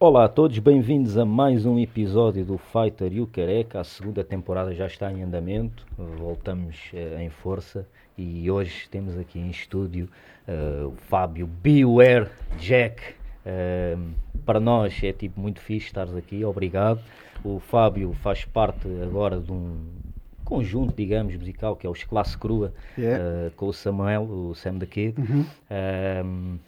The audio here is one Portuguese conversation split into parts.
Olá a todos, bem-vindos a mais um episódio do Fighter e o Careca. A segunda temporada já está em andamento, voltamos uh, em força e hoje temos aqui em estúdio uh, o Fábio Beware Jack. Uh, para nós é tipo muito fixe estares aqui, obrigado. O Fábio faz parte agora de um conjunto, digamos, musical que é os Classe Crua, yeah. com o Samuel, o Sam the Kid. Uhum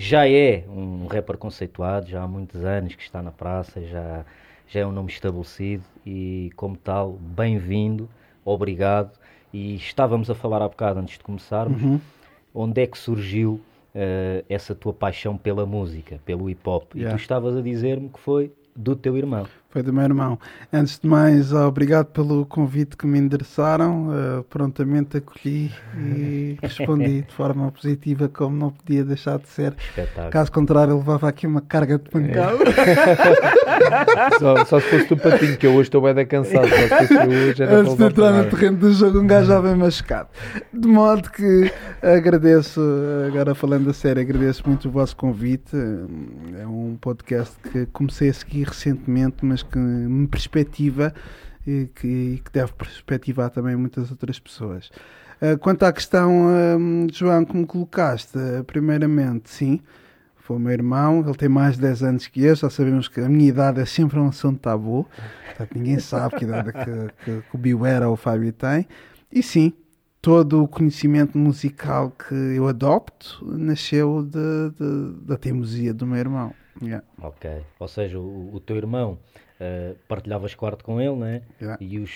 já é um rapper conceituado, já há muitos anos que está na praça, já, já é um nome estabelecido e, como tal, bem-vindo, obrigado. E estávamos a falar há bocado antes de começarmos, uhum. onde é que surgiu uh, essa tua paixão pela música, pelo hip hop? Yeah. E tu estavas a dizer-me que foi do teu irmão. Foi do meu irmão. Antes de mais, obrigado pelo convite que me endereçaram. Uh, prontamente acolhi e respondi de forma positiva, como não podia deixar de ser. Espetáculo. Caso contrário, levava aqui uma carga de pancada. É. só, só, se fosse tu patinho, que eu hoje estou bem da cansado. Antes de entrar no terreno do jogo, um gajo já bem machucado. De modo que agradeço, agora falando a sério, agradeço muito o vosso convite. É um podcast que comecei a seguir recentemente, mas que me perspectiva e que, que deve perspectivar também muitas outras pessoas. Uh, quanto à questão, uh, João, que me colocaste, uh, primeiramente, sim, foi o meu irmão, ele tem mais de 10 anos que eu, já sabemos que a minha idade é sempre um assunto tabu, portanto ninguém sabe que idade que, que, que o Biuera ou o Fábio tem, e sim, todo o conhecimento musical que eu adopto nasceu de, de, da teimosia do meu irmão. Yeah. Ok, ou seja, o, o teu irmão uh, partilhavas quarto com ele, né? Yeah. E os,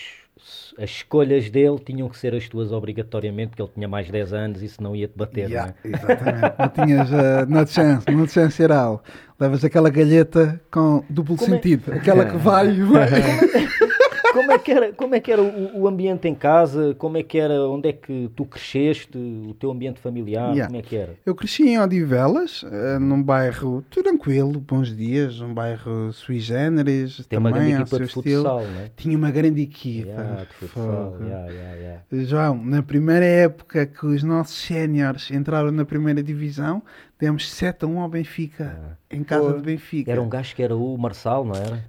as escolhas dele tinham que ser as tuas obrigatoriamente, porque ele tinha mais de 10 anos e isso não ia te bater, yeah, né? Exatamente, não tinhas uh, não chance, não chance geral. Levas aquela galheta com duplo Como é- sentido, é? aquela que vai e vai. como é que era, como é que era o, o, ambiente em casa? Como é que era, onde é que tu cresceste? O teu ambiente familiar? Yeah. Como é que era? Eu cresci em Odivelas, uh, num bairro tranquilo, bons dias, um bairro sui generis. Tem também, uma grande equipa de futsal, né? Tinha uma grande equipa. Yeah, de futsal. Yeah, João, na primeira época que os nossos séniores entraram na primeira divisão, Demos 7 a 1 ao Benfica, ah. em casa Pô, do Benfica. Era um gajo que era o Marçal, não era?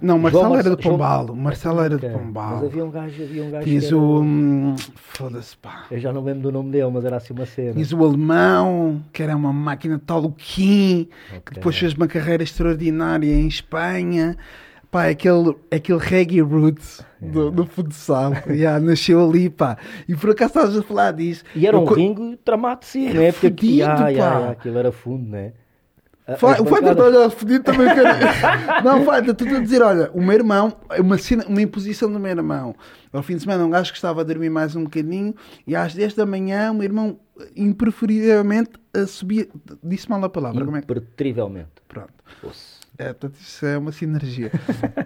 Não, Marçal era de Pombal. João... Marçal era de Pombal. Mas havia um gajo, havia um gajo Tinhas que era... o... Hum, foda-se, pá. Eu já não lembro do nome dele, mas era assim uma cena. Tinhas o alemão, que era uma máquina tal, o Kim, okay. que depois fez uma carreira extraordinária em Espanha. Pá, aquele, aquele reggae roots do, do futsal. yeah, nasceu ali, pá. E por acaso estás a falar disso. E era um co... ringue tramado sim, era né? Porque fudido, ah, pá. Yeah, aquilo era fundo, né? Fai, o Fighter está a olhar fodido também. Quer... não, Fighter, tu a dizer, olha, o meu irmão, uma, cena, uma imposição do meu irmão. Ao fim de semana, um gajo que estava a dormir mais um bocadinho e às 10 da manhã, o meu irmão, impreferivelmente, subia. Disse mal a palavra. Impertrivelmente. É que... Pronto. É, portanto, isso é uma sinergia.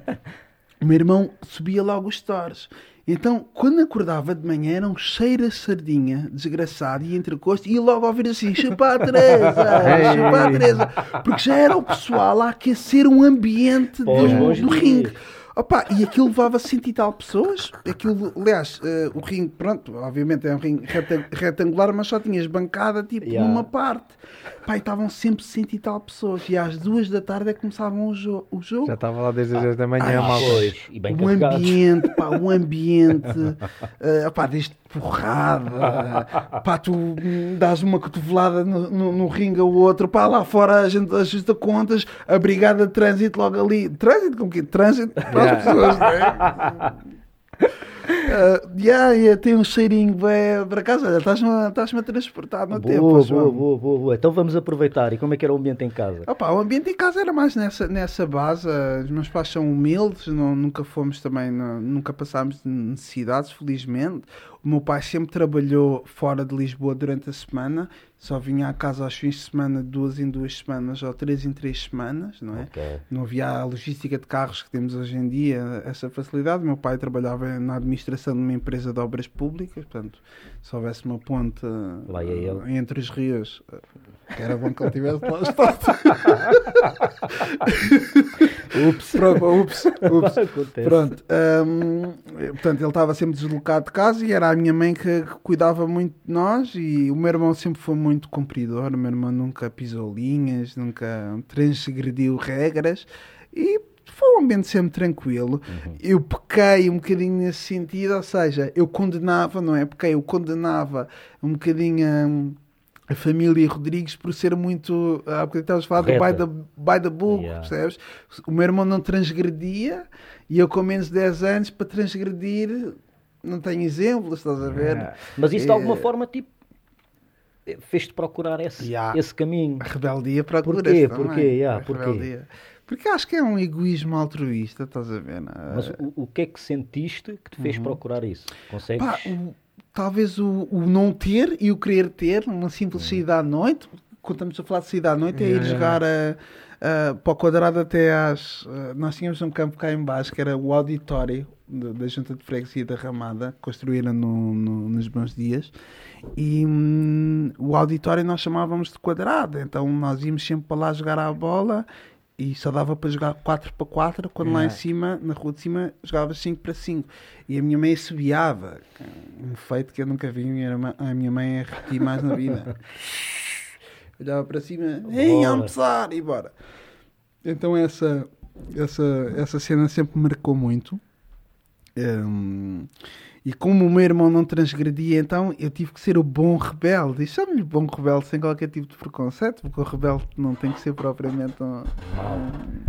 o meu irmão subia logo os stores. Então, quando acordava de manhã, era um cheiro a sardinha, desgraçado, e entrecosto, e logo a ouvir assim, chupa a Teresa, chupa a Teresa, porque já era o pessoal a aquecer um ambiente do, do ringue. Opa, e aquilo levava cento e tal pessoas. Aquilo, aliás, uh, o ringue, pronto, obviamente é um ringue retangular, mas só tinhas bancada tipo yeah. numa parte. Pá, estavam sempre cento e tal pessoas. E às duas da tarde é que começavam o, jo o jogo. Já estava lá desde as dez da manhã, mal. E bem o ambiente, pá, o ambiente, uh, pá, desde porrada, pá, tu dás uma cotovelada no, no, no ringue ao outro, pá, lá fora a gente ajusta contas, a brigada de trânsito logo ali. Trânsito com o quê? Trânsito para as pessoas, não é? Uh, yeah, yeah, tem um cheirinho bem, para casa, estás-me estás a transportar no boa, tempo. Boa, boa, boa, boa. Então vamos aproveitar. E como é que era o ambiente em casa? Opa, o ambiente em casa era mais nessa, nessa base. Os meus pais são humildes, não, nunca fomos também, não, nunca passámos necessidades, felizmente. O meu pai sempre trabalhou fora de Lisboa durante a semana, só vinha à casa aos fins de semana, duas em duas semanas ou três em três semanas, não é? Okay. Não havia a logística de carros que temos hoje em dia, essa facilidade. O meu pai trabalhava na administração de uma empresa de obras públicas, portanto, se houvesse uma ponte entre os rios, que era bom que ele tivesse lá estado. Ups. Pronto, ups, ups. Acontece. Pronto. hum, portanto, ele estava sempre deslocado de casa e era a minha mãe que que cuidava muito de nós e o meu irmão sempre foi muito cumpridor. O meu irmão nunca pisou linhas, nunca transgrediu regras e foi um ambiente sempre tranquilo. Eu pequei um bocadinho nesse sentido, ou seja, eu condenava, não é? Pequei, eu condenava um bocadinho hum, a família Rodrigues por ser muito. Há bocadinho estavas a falar do by the, by the book, Yeah. percebes? O meu irmão não transgredia e eu com menos de 10 anos para transgredir não tenho exemplos, estás a ver? Mas isso de alguma É. forma, tipo, fez-te procurar esse, Yeah. esse caminho. A rebeldia procura Porquê? Porquê? Yeah, porquê? rebeldia. Porque acho que é um egoísmo altruísta, estás a ver? não é? Mas o, o que é que sentiste que te fez procurar isso? Consegues? Uhum. Pá, o- talvez o, o não ter e o querer ter, uma simples saída à noite. Quando estamos a falar de saída à noite, é ir Yeah. jogar a, a- para o quadrado até às. a- nós tínhamos um campo cá em baixo que era o auditório da, da Junta de Freguesia da Ramada, construíram no, no- nos bons dias. E hum, o auditório nós chamávamos de quadrado, então nós íamos sempre para lá jogar à bola. E só dava para jogar 4 para 4, quando lá em cima, na rua de cima, jogava 5 para 5. E a minha mãe assobiava. Um feito que eu nunca vi a minha, mãe a repetir mais na vida. Olhava para cima, ei, almoçar, e bora. Então essa, essa, essa cena sempre me marcou muito. Hum, e como o meu irmão não transgredia, então eu tive que ser o bom rebelde. E chamo-lhe bom rebelde sem qualquer tipo de preconceito, porque o rebelde não tem que ser propriamente um, um,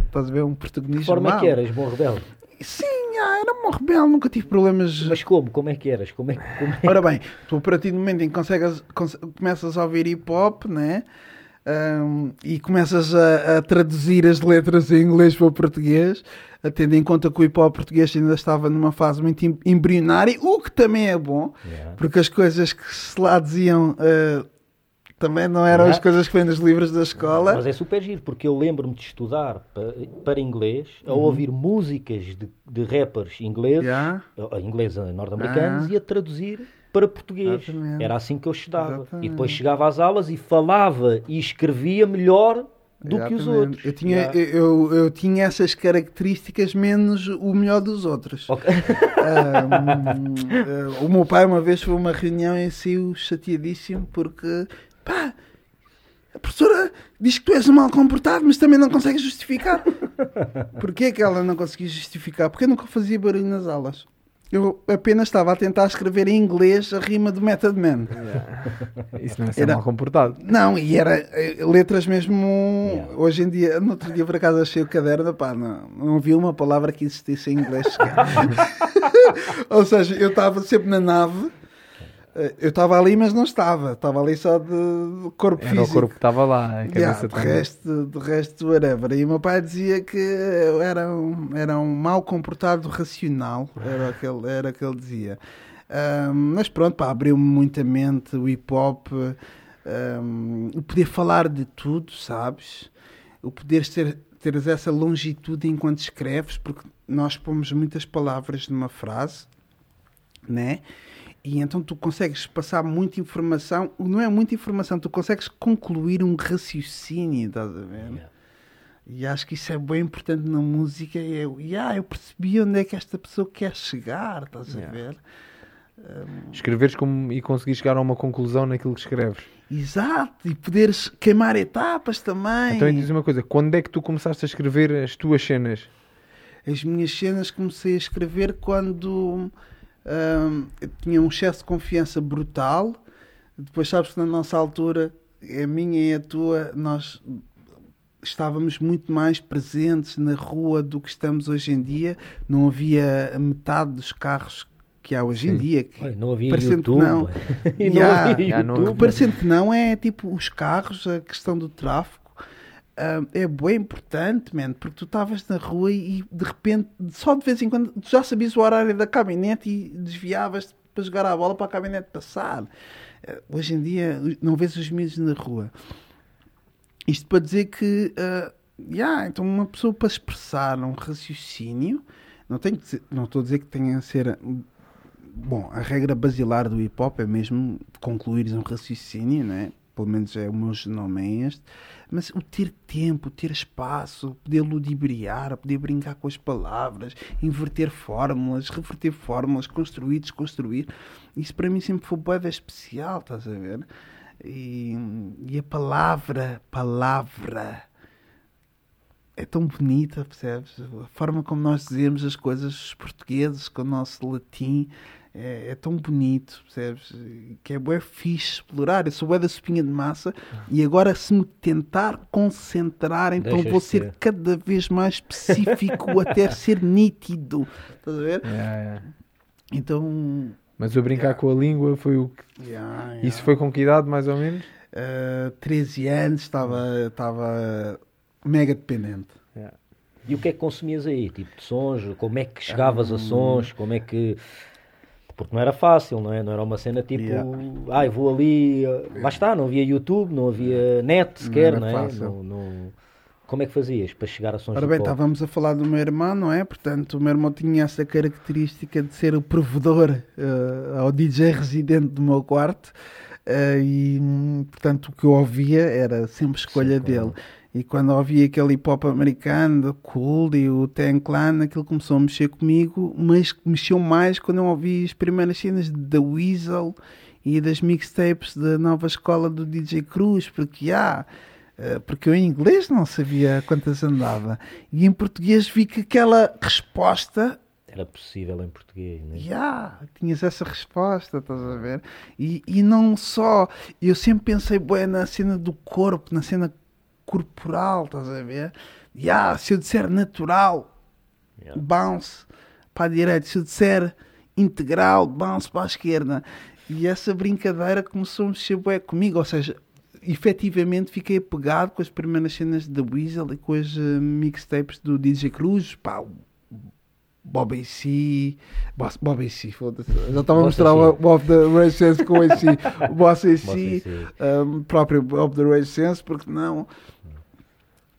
estás a ver, um de protagonismo. que forma é mau. que eras, bom rebelde? Sim, ah, era um rebelde, nunca tive problemas. Mas como? Como é que eras? Como é, como é... Ora bem, tu a partir do momento em que consegues, conse- começas a ouvir hip hop, né? Ahm, e começas a, a traduzir as letras em inglês para o português, tendo em conta que o hip hop português ainda estava numa fase muito em- embrionária, o que também é bom, Yeah. porque as coisas que se lá diziam ah, também não eram as coisas que vêm nos livros da escola. Mas é super giro, porque eu lembro-me de estudar para, para inglês, a Uhum. ouvir músicas de, de rappers ingleses, Yeah. eh, ingleses eh, norte-americanos, Ah. e a traduzir para português. Exatamente. Era assim que eu estudava. Exatamente. E depois chegava às aulas e falava e escrevia melhor do que os outros. Eu tinha, Yeah. eu, eu tinha essas características menos o melhor dos outros. Ok. Ahm, eh, o meu pai uma vez foi a uma reunião e saiu chateadíssimo porque pá, a professora diz que tu és um mal comportado, mas também não consegue justificar. Porquê que ela não conseguia justificar? Porque eu nunca fazia barulho nas aulas. Eu apenas estava a tentar escrever em inglês a rima do Method Man. Isso não é ser Era- mal comportado. Não, e era eh, letras mesmo. Yeah. Hoje em dia, no outro dia por acaso achei o caderno, pá, não, não vi uma palavra que existisse em inglês. Ou seja, eu estava sempre na nave, eu estava ali, mas não estava, estava ali só de corpo Era o físico. corpo que estava lá, a cabeça Yeah, de, resto, de resto, whatever. E o meu pai dizia que eu era um, era um mal comportado racional, era o que ele, era o que ele dizia. Ahm, mas pronto, pá, abriu-me muita mente o hip hop, ahm, o poder falar de tudo, sabes? O poder ter, teres essa longitude enquanto escreves, porque nós pomos muitas palavras numa frase, né? E então tu consegues passar muita informação, não é muita informação, tu consegues concluir um raciocínio, estás a ver? Yeah. E acho que isso é bem importante na música. e Eu, yeah, eu percebi onde é que esta pessoa quer chegar, estás a Yeah. ver? Escreveres como, e conseguir chegar a uma conclusão naquilo que escreves. Exato, e poderes queimar etapas também. Então, diz uma coisa: quando é que tu começaste a escrever as tuas cenas? As minhas cenas comecei a escrever quando eu tinha um excesso de confiança brutal. Depois sabes que na nossa altura, a minha e a tua, nós estávamos muito mais presentes na rua do que estamos hoje em dia. Não havia a metade dos carros que há hoje em Sim. dia. que- Olha, não havia Parecendo que YouTube. não. e não Yeah. havia Yeah, não- YouTube. Parecendo que não, é tipo os carros, a questão do tráfego. Ah, é bem importante, man, porque tu estavas na rua e de repente, só de vez em quando, tu já sabias o horário da caminhonete e desviavas para jogar a bola para a caminhonete passar. Ah, hoje em dia, não vês os miúdos na rua. Isto para dizer que, ah, yeah, então uma pessoa para expressar um raciocínio, não, tem dizer- não estou a dizer que tenha a ser. Bom, a regra basilar do hip hop é mesmo concluires um raciocínio, não é? Pelo menos é o meu genoma é este, mas o ter tempo, ter espaço, poder ludibriar, poder brincar com as palavras, inverter fórmulas, reverter fórmulas, construir, desconstruir, isso para mim sempre foi boeda especial, estás a ver? E, e a palavra, palavra, é tão bonita, percebes? A forma como nós dizemos as coisas, os portugueses, com o nosso latim, é, é, tão bonito, percebes? Que é bué fixe explorar. Eu sou bué da sopinha de massa e agora se me tentar concentrar, então Deixas vou ser ser. cada vez mais específico até ser nítido. Estás a ver? Yeah, yeah. Então. Mas o brincar com a língua foi o que. yeah, yeah. Isso foi com que idade, mais ou menos? Uh, 13 anos, estava, estava mega dependente. E o que é que consumias aí? Tipo de sons? Como é que chegavas a sons? Como é que. Porque não era fácil, não é? Não era uma cena tipo. Yeah. Ai, vou ali. eh, Lá está, não havia YouTube, não havia net sequer, era não, é? fácil. Não- não- Como é que fazias para chegar a sons Ora bem, estávamos a falar do meu irmão, não é? Portanto, o meu irmão tinha essa característica de ser o provedor eh, ao DJ residente do meu quarto. eh, e, portanto, o que eu ouvia era sempre escolha Sim, claro. E quando ouvia aquele hip hop americano, Cool e o Ten Clan, aquilo começou a mexer comigo, mas mexeu mais quando eu ouvi as primeiras cenas da Weasel e das mixtapes da nova escola do DJ Cruz, porque há. eh, porque eu em inglês não sabia quantas andava. E em português vi que aquela resposta Era possível em português, né? Ya, tinhas essa resposta, estás a ver? E, e não só, eu sempre pensei bué na cena do corpo, na cena corporal, estás a ver? Ya, se eu disser natural, Yeah. bounce para a direita, se eu disser integral, bounce para a esquerda. E essa brincadeira começou a mexer bué comigo, ou seja, efetivamente fiquei apegado com as primeiras cenas da Weasel e com as eh, mixtapes do DJ Cruz, pá, o Bob AC, Boss- Bob AC, foda-se. Já estava a mostrar o. Bob the Rage Sense com o AC, o Boss AC, Boss AC. um, próprio Bob the Rage Sense, porque não.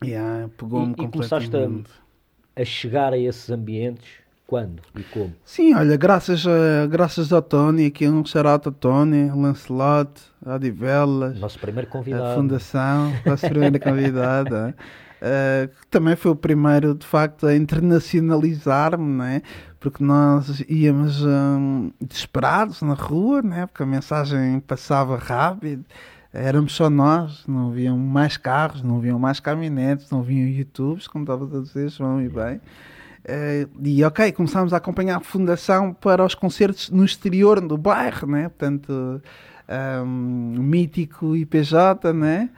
Yeah, pegou-me E- e começaste a-. A chegar a esses ambientes, quando e como? Sim, olha, graças, a, graças ao Tony, aqui um shout Tony, Lancelot, a Odivelas, Nosso primeiro a convidado. Fundação, nossa primeira convidada, eh, que também foi o primeiro, de facto, a internacionalizar-me, né? porque nós íamos hum, desesperados na rua, né? porque a mensagem passava rápido, éramos só nós, não haviam mais carros, não haviam mais caminhonetes, não haviam YouTubes, como estavas a dizer, João, e bem. Eh, e ok, começámos a acompanhar a fundação para os concertos no exterior do bairro, né? portanto, um, mítico IPJ, né?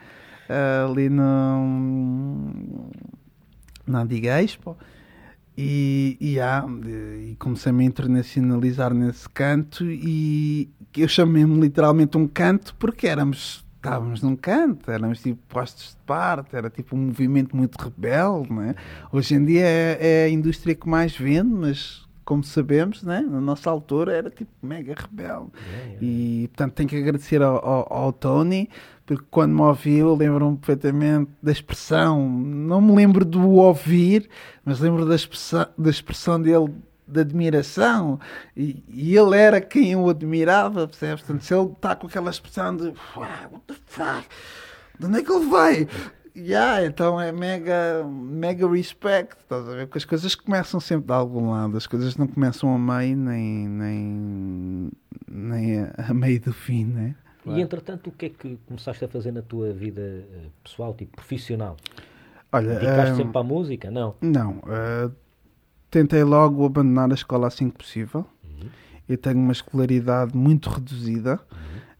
Eh, ali no, na antiga Expo. E, e, há, e comecei-me a internacionalizar nesse canto e eu chamei-me literalmente um canto porque éramos estávamos num canto, éramos tipo postos de parte, era tipo um movimento muito rebelde, né? Hoje em dia é, é a indústria que mais vende, mas como sabemos, né? na nossa altura era tipo mega rebelde. E portanto tenho que agradecer ao, ao, ao Tony, porque quando me ouviu, lembro-me perfeitamente da expressão, não me lembro do ouvir, mas lembro da expressão, da expressão dele de admiração e, e ele era quem eu admirava, percebes? Portanto, se ele está com aquela expressão de "Wow, what the fuck? De onde é que ele vai? Yeah, então é mega, mega respect, estás a ver? Porque as coisas começam sempre de algum lado, as coisas não começam a meio nem, nem, nem a- a meio do fim, né? E entretanto, o que é que começaste a fazer na tua vida eh, pessoal, tipo profissional? Olha, Dedicaste hum, sempre à música? Não. Não, eh, tentei logo abandonar a escola assim que possível. Eu tenho uma escolaridade muito reduzida.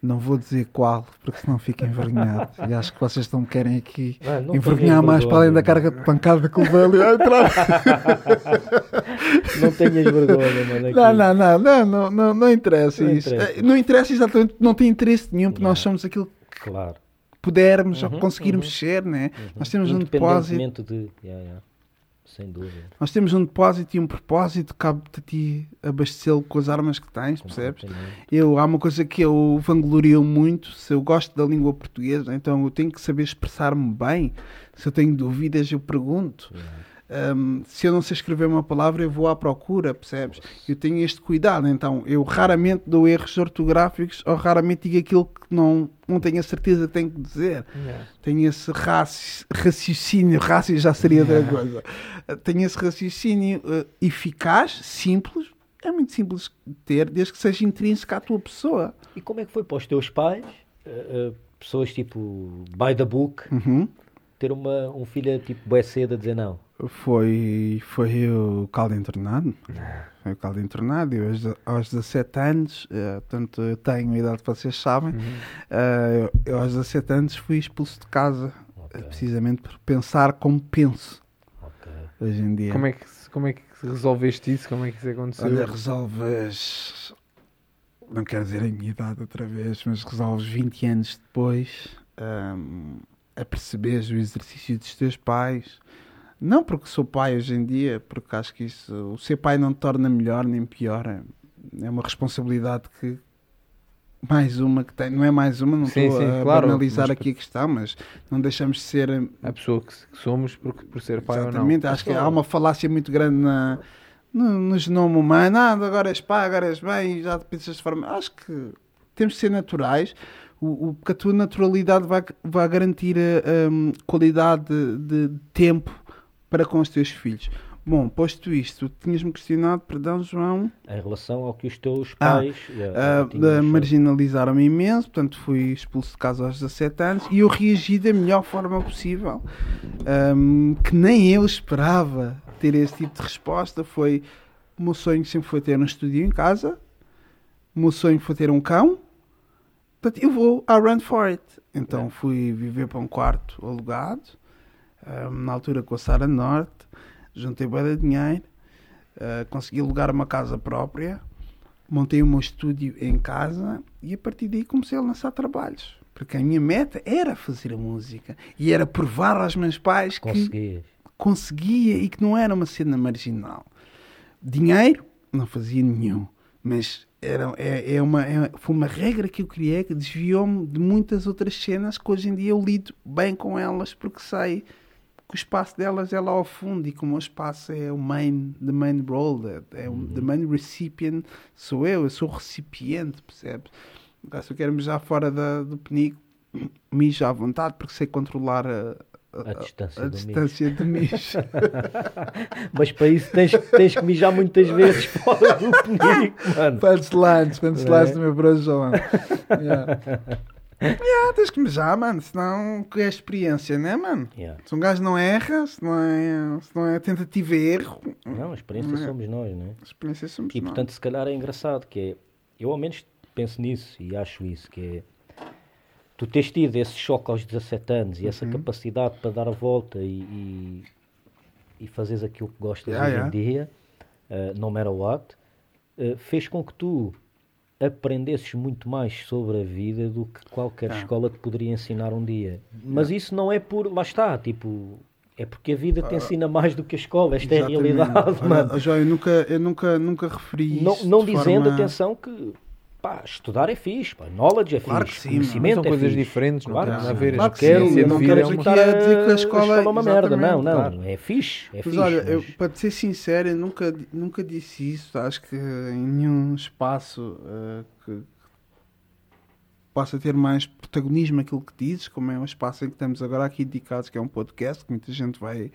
Não vou dizer qual, porque senão fico envergonhado. e acho que vocês não me querem aqui Ah, não envergonhar mais para além da carga de pancada que a entrar. Não tenhas vergonha, mano. aqui. Não, não, não, não, não, não, não interessa Não isso. interessa. Não interessa exatamente, não tem interesse nenhum, porque nós Não. somos aquilo que Claro. pudermos ou Uhum, conseguirmos uhum. ser, né? Nós temos um depósito. De. Yeah, yeah. Sem dúvida. Nós temos um depósito e um propósito, cabe-te a ti abastecê-lo com as armas que tens, percebes? Eu, há uma coisa que eu vanglorio muito, se eu gosto da língua portuguesa, então eu tenho que saber expressar-me bem. Se eu tenho dúvidas, eu pergunto. Yeah. Um, se eu não sei escrever uma palavra, eu vou à procura, percebes? Eu tenho este cuidado, então eu raramente dou erros ortográficos ou raramente digo aquilo que não, não tenho a certeza que tenho que dizer. Yeah. Tenho esse raci raciocínio, rácio já seria outra coisa. Tenho esse raciocínio uh, eficaz, simples, é muito simples de ter, desde que seja intrínseco à tua pessoa. E como é que foi para os teus pais, uh, uh, pessoas tipo by the book, Uhum. ter uma, um filho tipo bué cedo a dizer não? Foi, foi o caldo entornado. Foi o caldo entornado. Eu, aos, aos 17 anos, eh, portanto, eu tenho a idade que vocês sabem, eh, eu, eu aos 17 anos fui expulso de casa, Ok, eh, precisamente por pensar como penso ok. hoje em dia. Como é, que, como é que resolveste isso? Como é que isso aconteceu? Olha, resolves. Não quero dizer a minha idade outra vez, mas resolves 20 anos depois hum, a perceberes o exercício dos teus pais. Não porque sou pai hoje em dia, porque acho que isso. O ser pai não te torna melhor nem pior. É, é uma responsabilidade que. Mais uma que tem. Não é mais uma, não Sim, estou sim, a claro, banalizar mas- aqui a questão, mas não deixamos de ser A pessoa que, que somos por, por ser pai Exatamente, ou não. acho que há uma falácia muito grande na, no, no genoma humano. Ah, agora és pai, agora és bem, e já pensas de forma. Acho que temos de ser naturais, o, o, porque a tua naturalidade vai, vai garantir a, hum, qualidade de, de tempo para com os teus filhos. Bom, posto isto, tinhas-me questionado, perdão, João. Em relação ao que os teus Ah, pais Ah, uh, tinham ah, achado. marginalizaram-me imenso, portanto fui expulso de casa aos 17 anos e eu reagi da melhor forma possível, Ahm, que nem eu esperava ter esse tipo de resposta. Foi o meu sonho sempre foi ter um estúdio em casa, o meu sonho foi ter um cão, portanto eu vou a run for it. Então fui viver para um quarto alugado, na altura com a Sara Norte, juntei bué de dinheiro, ah, consegui alugar uma casa própria montei o meu estúdio em casa e a partir daí comecei a lançar trabalhos. Porque a minha meta era fazer a música e era provar aos meus pais que conseguia e que não era uma cena marginal. Dinheiro, não fazia nenhum. Mas era, é, é uma, é- foi uma regra que eu criei que desviou-me de muitas outras cenas que hoje em dia eu lido bem com elas porque sei que o espaço delas é lá ao fundo e que o espaço é o main, the main role, é o the main recipient sou eu, eu sou o recipiente, percebes? Agora, Se eu quero mijar fora da, do penico, mijo à vontade porque sei controlar a, A distância a do mijo. de mijo. Mas para isso tens, tens que mijar muitas vezes fora do penico, mano. Punchlines, punchlines É. do meu bro João. Yeah. Yeah, tens que mijar, mano, senão que é experiência, né, mano? Yeah. Se um gajo não erra, se não é, se não é tentativa e erro, Não, a experiência Não é. somos nós, não é? a experiência somos E nós. portanto, se calhar é engraçado que é, eu ao menos penso nisso e acho isso, que é tu tens tido esse choque aos 17 anos e essa Uhum. capacidade para dar a volta e, e, e fazeres aquilo que gostas Yeah, hoje yeah. em dia, uh, no matter what, uh, fez com que tu aprendesses muito mais sobre a vida do que qualquer Ah. escola te poderia ensinar um dia. Mas isso não é por, lá está, tipo, é porque a vida te ensina mais do que a escola, esta é a Ah. Exatamente. realidade, Olha, mano. João, eu nunca, eu nunca, nunca referi Não, isto não dizendo, forma- atenção, que pá, estudar é fixe, pá, knowledge é Claro fixe, que sim, conhecimento São é coisas fixe. diferentes, não Claro tem nada a ver. Claro que sim, eu não quero é que é dizer que a escola- é uma merda, não, não, claro. é fixe, é Mas fixe. olha, eu, mas- para te ser sincero, eu nunca, nunca disse isso. Acho que em nenhum espaço eh, que possa ter mais protagonismo aquilo que dizes, como é um espaço em que estamos agora aqui dedicados, que é um podcast, que muita gente vai,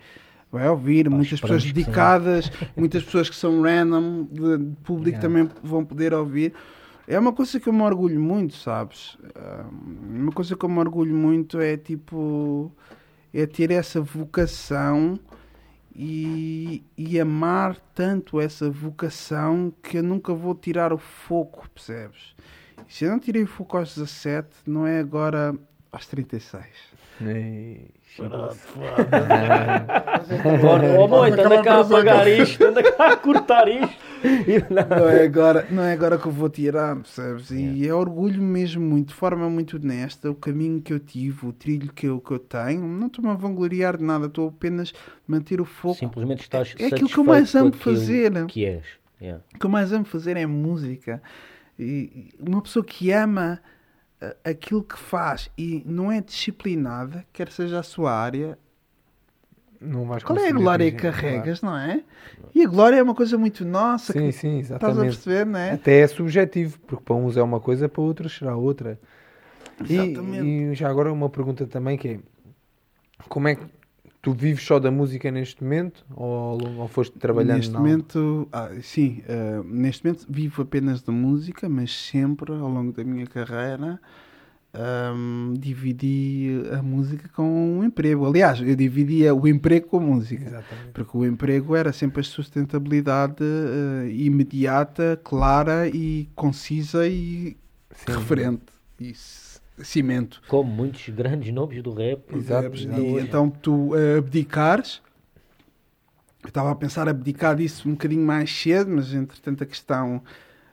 vai ouvir, muitas esperamos pessoas dedicadas, muitas pessoas que são random, de, de público Yeah. também vão poder ouvir. É uma coisa que eu me orgulho muito, sabes? Ah, Uma coisa que eu me orgulho muito é tipo. é ter essa vocação e, e amar tanto essa vocação que eu nunca vou tirar o foco, percebes? Se eu não tirei o foco aos 17, não é agora aos 36. Ei, Agora, oh, moito, anda cá a apagar isto, anda cá a cortar isto. E não. É agora, não é agora que eu vou tirar, percebes? E é orgulho mesmo muito, de forma muito honesta, o caminho que eu tive, o trilho que eu, que eu tenho. Não estou-me a vangloriar de nada, estou apenas a manter o foco. Simplesmente estás É aquilo que eu mais amo fazer. Que és. Yeah. O que eu mais amo fazer é música. E uma pessoa que ama aquilo que faz e não é disciplinada, quer seja a sua área, Não vais Qual é a glória que carregas, não é? E a glória é uma coisa muito nossa. Sim, que sim, Estás a exatamente. perceber, não é? Até é subjetivo, porque para uns é uma coisa, para outros será outra. E, Exatamente. e já agora uma pergunta também que é como é que tu vives só da música neste momento ou, ou foste trabalhando neste na- momento, ah, sim, ah, neste momento vivo apenas da música, mas sempre ao longo da minha carreira ahm, dividi a música com o emprego. Aliás, eu dividia o emprego com a música. Exatamente. Porque o emprego era sempre a sustentabilidade ah, imediata, clara e concisa e Sim. referente. C- cimento. Como muitos grandes nomes do rap. Exato, Percebes? exato. E então tu eh, abdicares. Eu estava a pensar abdicar disso um bocadinho mais cedo, mas entretanto a questão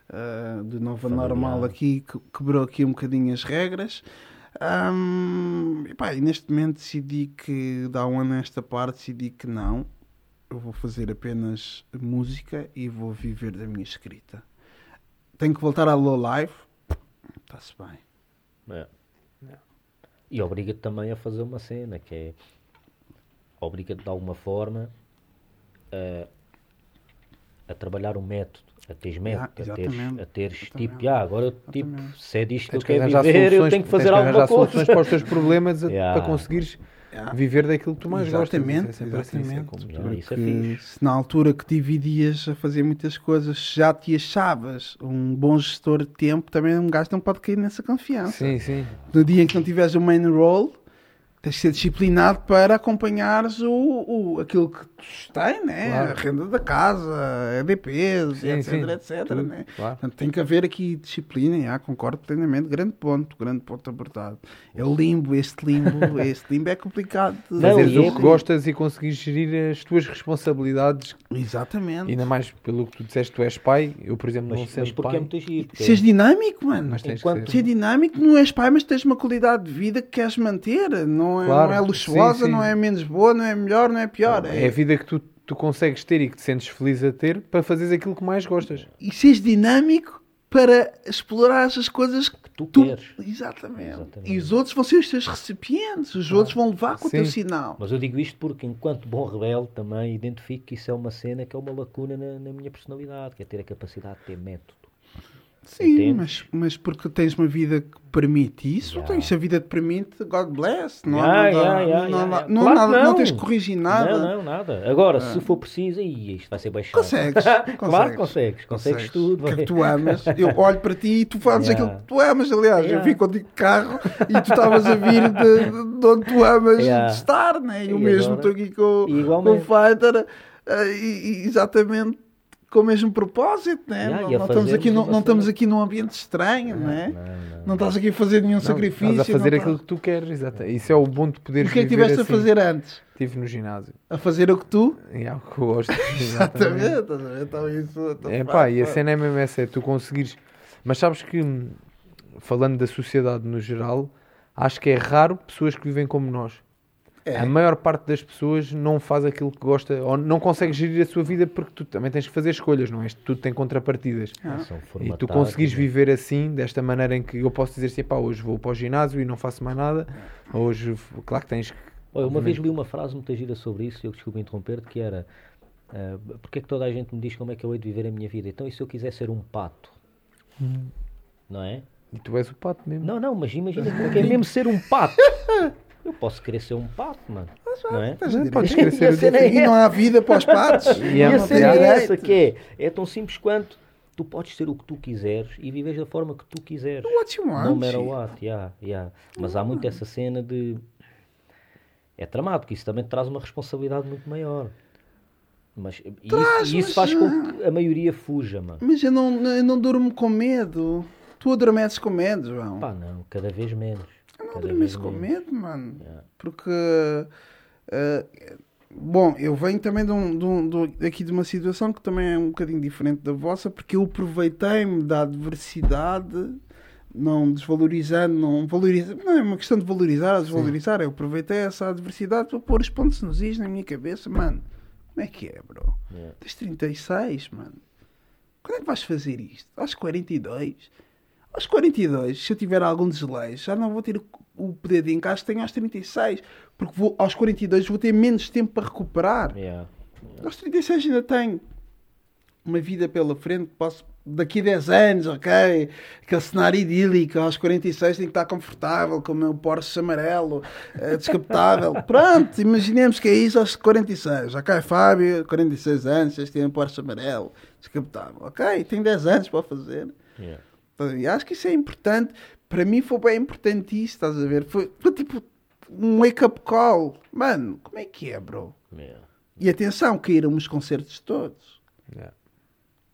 eh, do novo Familiar. normal aqui que- quebrou aqui um bocadinho as regras. Ahm, e pá, e neste momento decidi que, dá um ano a esta parte, decidi que não. Eu vou fazer apenas música e vou viver da minha escrita. Tenho que voltar à low life. Está-se bem. É. E obriga-te também a fazer uma cena que é obriga-te de alguma forma a, a trabalhar um método, a teres método, a teres, a teres tipo, ah, agora tipo, se é disto que eu que quero viver, eu tenho que tens fazer arranjar alguma coisa. soluções para os teus problemas a- Yeah. para conseguires Yeah. viver daquilo que tu mais gostas. Exatamente, Isso é assim, isso é exatamente. isso é que fixe. se na altura que dividias a fazer muitas coisas já te achavas um bom gestor de tempo, também um gajo não pode cair nessa confiança. Sim, sim. No dia em que não tiveres o main role, tens de ser disciplinado para acompanhares o, o, aquilo que tu sustém, né? Claro. a renda da casa, EDPs, Sim, etc, sim, etc. tudo, Né? claro. Portanto, tem que haver aqui disciplina, já, concordo plenamente, grande ponto, grande ponto abordado. É o limbo, este limbo, este limbo é complicado. de- Não, Fazeres e o é- que gostas e conseguires gerir as tuas responsabilidades. Exatamente. Ainda mais pelo que tu disseste, tu és pai. Eu, por exemplo, não Mas, sendo mas porque é pai. muito giro. porque Seres dinâmico, mano. Mas tens Enquanto- que Ser ser. dinâmico não és pai, mas tens uma qualidade de vida que queres manter. Não é, Claro, não é luxuosa, sim, sim. não é menos boa, não é melhor, não é pior. É a vida que tu, tu consegues ter e que te sentes feliz a ter para fazeres aquilo que mais gostas. E seres dinâmico para explorar as coisas que tu tu. queres. Exatamente. Exatamente. E os outros vão ser os teus recipientes. Os outros vão levar com o teu Sim. sinal. Mas eu digo isto porque, enquanto bom rebelde, também identifico que isso é uma cena que é uma lacuna na, na minha personalidade, que é ter a capacidade de ter método. Sim, Entendes? mas, mas porque tens uma vida que permite isso, Yeah. se a vida te permite, God bless. Não, há nada- não, que tens que corrigir nada. Não, não, nada. Agora, se for preciso, aí isto vai ser baixado. Consegues, claro consegues. que consegues. Consegues tudo. O que é que tu amas? Eu olho para ti e tu fazes Yeah. aquilo que tu amas. Aliás, eu Yeah. vi contigo de carro e tu estavas a vir de, de onde tu amas de estar, né? E E o mesmo estou aqui com, com o. Fighter e, e exatamente com o mesmo propósito, né? Yeah, não, não estamos aqui, não, estamos aqui num ambiente estranho, Não, né? não, não. Não estás aqui a fazer nenhum sacrifício. Estás a fazer não aquilo que tu queres, exato. Isso é o bom de poderes o que é que estiveste assim. a fazer antes? Estive no ginásio. A fazer o que tu? É o que eu gosto. Exatamente. estás a ver? Então isso... então É pá, e a cena é mesmo essa, é tu conseguires. Mas sabes que, falando da sociedade no geral, acho que é raro pessoas que vivem como nós. É. A maior parte das pessoas não faz aquilo que gosta ou não consegue gerir a sua vida porque tu também tens que fazer escolhas, não é? Isto Tudo tem contrapartidas. Ah. São E tu conseguires né? viver assim, desta maneira em que eu posso dizer assim, pá, hoje vou para o ginásio e não faço mais nada. Hoje, claro que tens que. Olha, uma vez li uma frase muito gira sobre isso, e eu desculpe interromper-te, que era ah, porque é que toda a gente me diz como é que eu hei de viver a minha vida? Então e se eu quiser ser um pato? Não é? E tu és o pato mesmo. Não, não, mas imagina como é que é mesmo ser um pato. Eu posso querer ser um pato, mano. Não é? Não, direito. podes querer ser E a o cena é E não há vida para os patos. E E é a uma cena é essa que é, é tão simples quanto tu podes ser o que tu quiseres e vives da forma que tu quiseres. What you want, No matter what, yeah, yeah. Mas há muito essa cena de. É tramado, porque isso também te traz uma responsabilidade muito maior. Mas e Traz, isso, e isso mas, faz com ah, que a maioria fuja, mano. Mas eu não, eu não durmo com medo. Tu adormeces com medo, João. Pá, não, cada vez menos. Não vez com medo, mano. Yeah. Porque. eh, bom, eu venho também de um, de um- de- aqui de uma situação que também é um bocadinho diferente da vossa, porque eu aproveitei-me da adversidade, não desvalorizando, não valorizando, não é uma questão de valorizar ou desvalorizar, eu aproveitei essa adversidade para pôr os pontos nos is na minha cabeça, mano. Como é que é, bro? Yeah. Tens 36, mano. Quando é que vais fazer isto? Aos 42? Aos 42, se eu tiver algum desleixo, já não vou ter o- poder de encaixe que tenho aos 36. Porque vou, aos 42 vou ter menos tempo para recuperar. Yeah. Aos 36 ainda tenho uma vida pela frente. Posso, daqui a 10 anos, ok? Aquele cenário idílico. Aos 46 tenho que estar confortável com o meu Porsche amarelo, eh, descapotável. Pronto, imaginemos que é isso aos 46. Ok, Fábio, 46 anos, vocês têm um Porsche amarelo, descapotável. Ok, tem 10 anos para fazer. Yeah. E acho que isso é importante. Para mim foi bem importante isso, estás a ver? Foi, foi tipo um wake-up call. Mano, como é que é, bro? Yeah. E atenção, caíram os concertos todos. Yeah.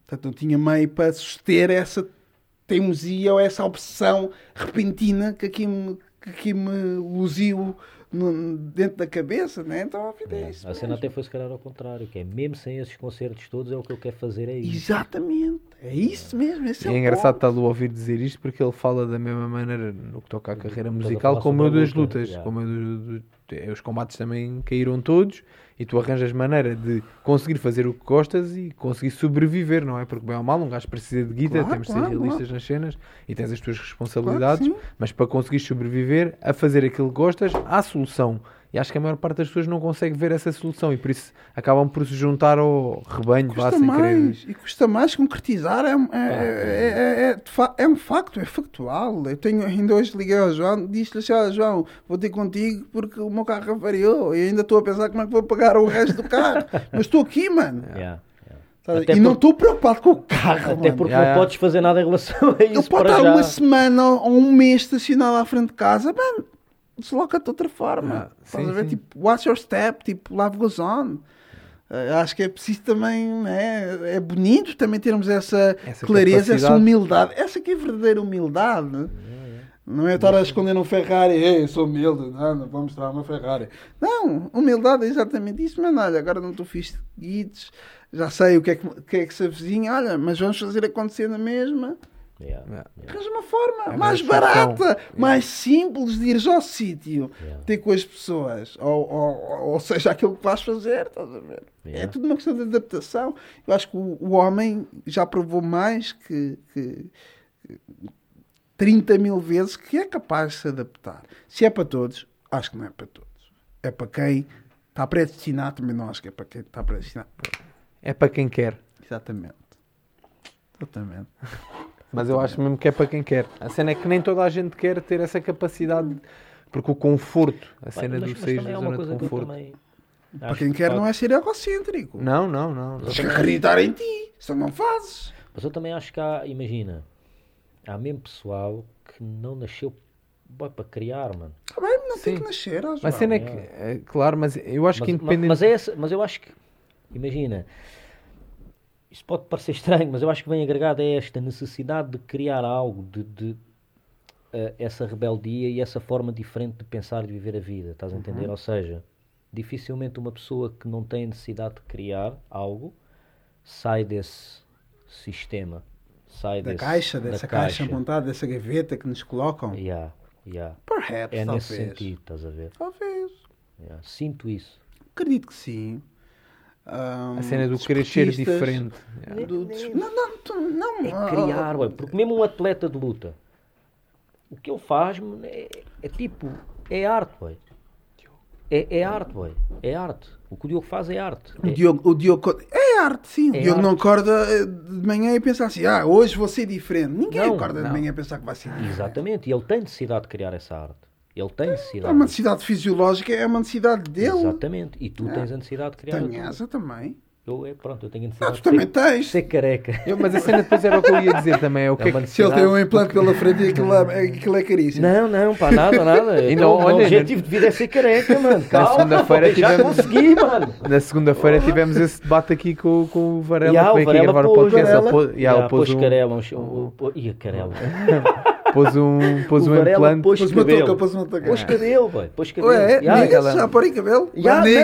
Portanto, não tinha meio para suster essa teimosia ou essa obsessão repentina que aqui me, que aqui me luziu no- dentro da cabeça, né? Então a vida é isso. A cena até foi se calhar ao contrário, que é mesmo sem esses concertos todos, é o que eu quero fazer é isso. Exatamente. É isso mesmo. Esse E é, é engraçado ponto. estar a ouvir dizer isto porque ele fala da mesma maneira no que toca à carreira musical como eu das luta, lutas. Como eu do- os combates também caíram todos e tu arranjas maneira de conseguir fazer o que gostas e conseguir sobreviver, não é? Porque bem ou mal, um gajo precisa de guita, Claro, temos de ser realistas claro. nas cenas e tens as tuas responsabilidades, mas para conseguir sobreviver a fazer aquilo que gostas, há solução. E acho que a maior parte das pessoas não consegue ver essa solução e por isso acabam por se juntar ao rebanho, vá Custa sem querer. mais, e custa mais concretizar, é, um- é, é, é, é, é um facto, é factual. Eu tenho, ainda hoje liguei ao João, disse-lhe assim, "Olha, João, vou ter contigo porque o meu carro avariou e ainda estou a pensar como é que vou pagar o resto do carro. Mas estou aqui, mano. Yeah. Até e não estou preocupado com o carro, Até mano. porque Yeah, não yeah. podes fazer nada em relação a Ele isso pode para estar já. uma semana ou um mês estacionado à frente de casa, mano, desloca-te de outra forma. Ah, sim, a ver? Tipo, watch your step, tipo, life goes on. Eh, acho que é preciso também, né? é bonito também termos essa, Essa clareza, essa humildade. Essa que é verdadeira humildade. Não é estar a esconder um Ferrari, Ei, eu sou humilde, não, não vou mostrar uma Ferrari. Não, humildade é exatamente isso, mano. Olha, agora não estou fixe de guides, já sei o que é que, que, é que se avizinha, olha, mas vamos fazer acontecer na mesma. Yeah. Yeah. Arranja uma forma É mais barata, mais simples de ires ao sítio, Yeah. ter com as pessoas, ou, ou, ou seja, aquilo que vais fazer, estás a ver? É tudo uma questão de adaptação. Eu acho que o, o homem já provou mais que, que 30 mil vezes que é capaz de se adaptar. Se é para todos, acho que não é para todos. É para quem está predestinado, também não acho que é para quem está predestinado. É para quem quer. Exatamente. Exatamente. Mas eu acho mesmo que é para quem quer. A cena é que nem toda a gente quer ter essa capacidade. Porque o conforto, a cena mas, do mas sair da é uma zona de coisa que eu conforto. também. Para quem quer não é ser egocêntrico. Não, não, não. Tens que acreditar em ti, se não fazes. Mas eu também acho que há, imagina, há mesmo pessoal que não nasceu boy, para criar, mano. Tá bem, não tem Sim. que nascer, Mas a cena é que, é, claro, mas eu acho Mas, que mas, independente. mas é essa, mas eu acho que, imagina, isso pode parecer estranho, mas eu acho que vem agregado a esta necessidade de criar algo, de, de, eh, essa rebeldia e essa forma diferente de pensar e de viver a vida, estás a entender? Uhum. Ou seja, dificilmente uma pessoa que não tem necessidade de criar algo sai desse sistema, sai da desse, caixa, dessa caixa. montada, dessa gaveta que nos colocam. Yeah, yeah. Perhaps, É talvez. nesse sentido, estás a ver? Talvez. Yeah. Sinto isso. Acredito que sim. Ahm, A cena do desportistas- diferente. Yeah. do des- Não, não, tu- não. É ah, criar, ah, ué, porque mesmo um atleta de luta, o que ele faz é, é tipo, é arte, ué. É, é arte, ué. É arte. O que o Diogo faz é arte. O É- Diogo, o Diogo é arte, sim. O É Diogo não arte. acorda eh, de manhã e pensa assim: ah, hoje vou ser diferente. Ninguém Não, acorda de não. manhã e pensar que vai ser diferente. Exatamente. E ele tem necessidade de criar essa arte. Ele tem É necessidade. uma necessidade fisiológica, é uma necessidade dele. Exatamente. E tu tens a necessidade de criar a Tem tua. essa também. Eu, é, pronto, eu tenho a Ah, necessidade tu também de ser, tens. ser careca. Eu- mas a cena depois era o que eu ia dizer também. É o que é que- Se ele tem um implante pela frente, aquilo é, aquilo é caríssimo. Não, não, pá, nada, nada. Ainda Então, olha, o objetivo de vida é ser careca, mano. Calma, segunda-feira pô, já tivemos- consegui, mano. Na segunda-feira tivemos esse debate aqui com, com o Varela, Ya, que o veio aqui gravar o pôs- podcast. Varela. pôs- ele pôs pôs um- carela, um, um, um, carela. pôs um, pôs o um Varela implante. pôs Pôs uma touca, cabelo. pôs uma touca. Pôs cabelo, boy. Pôs cabelo. Ué, Ya, nigga, aquela- já cabelo?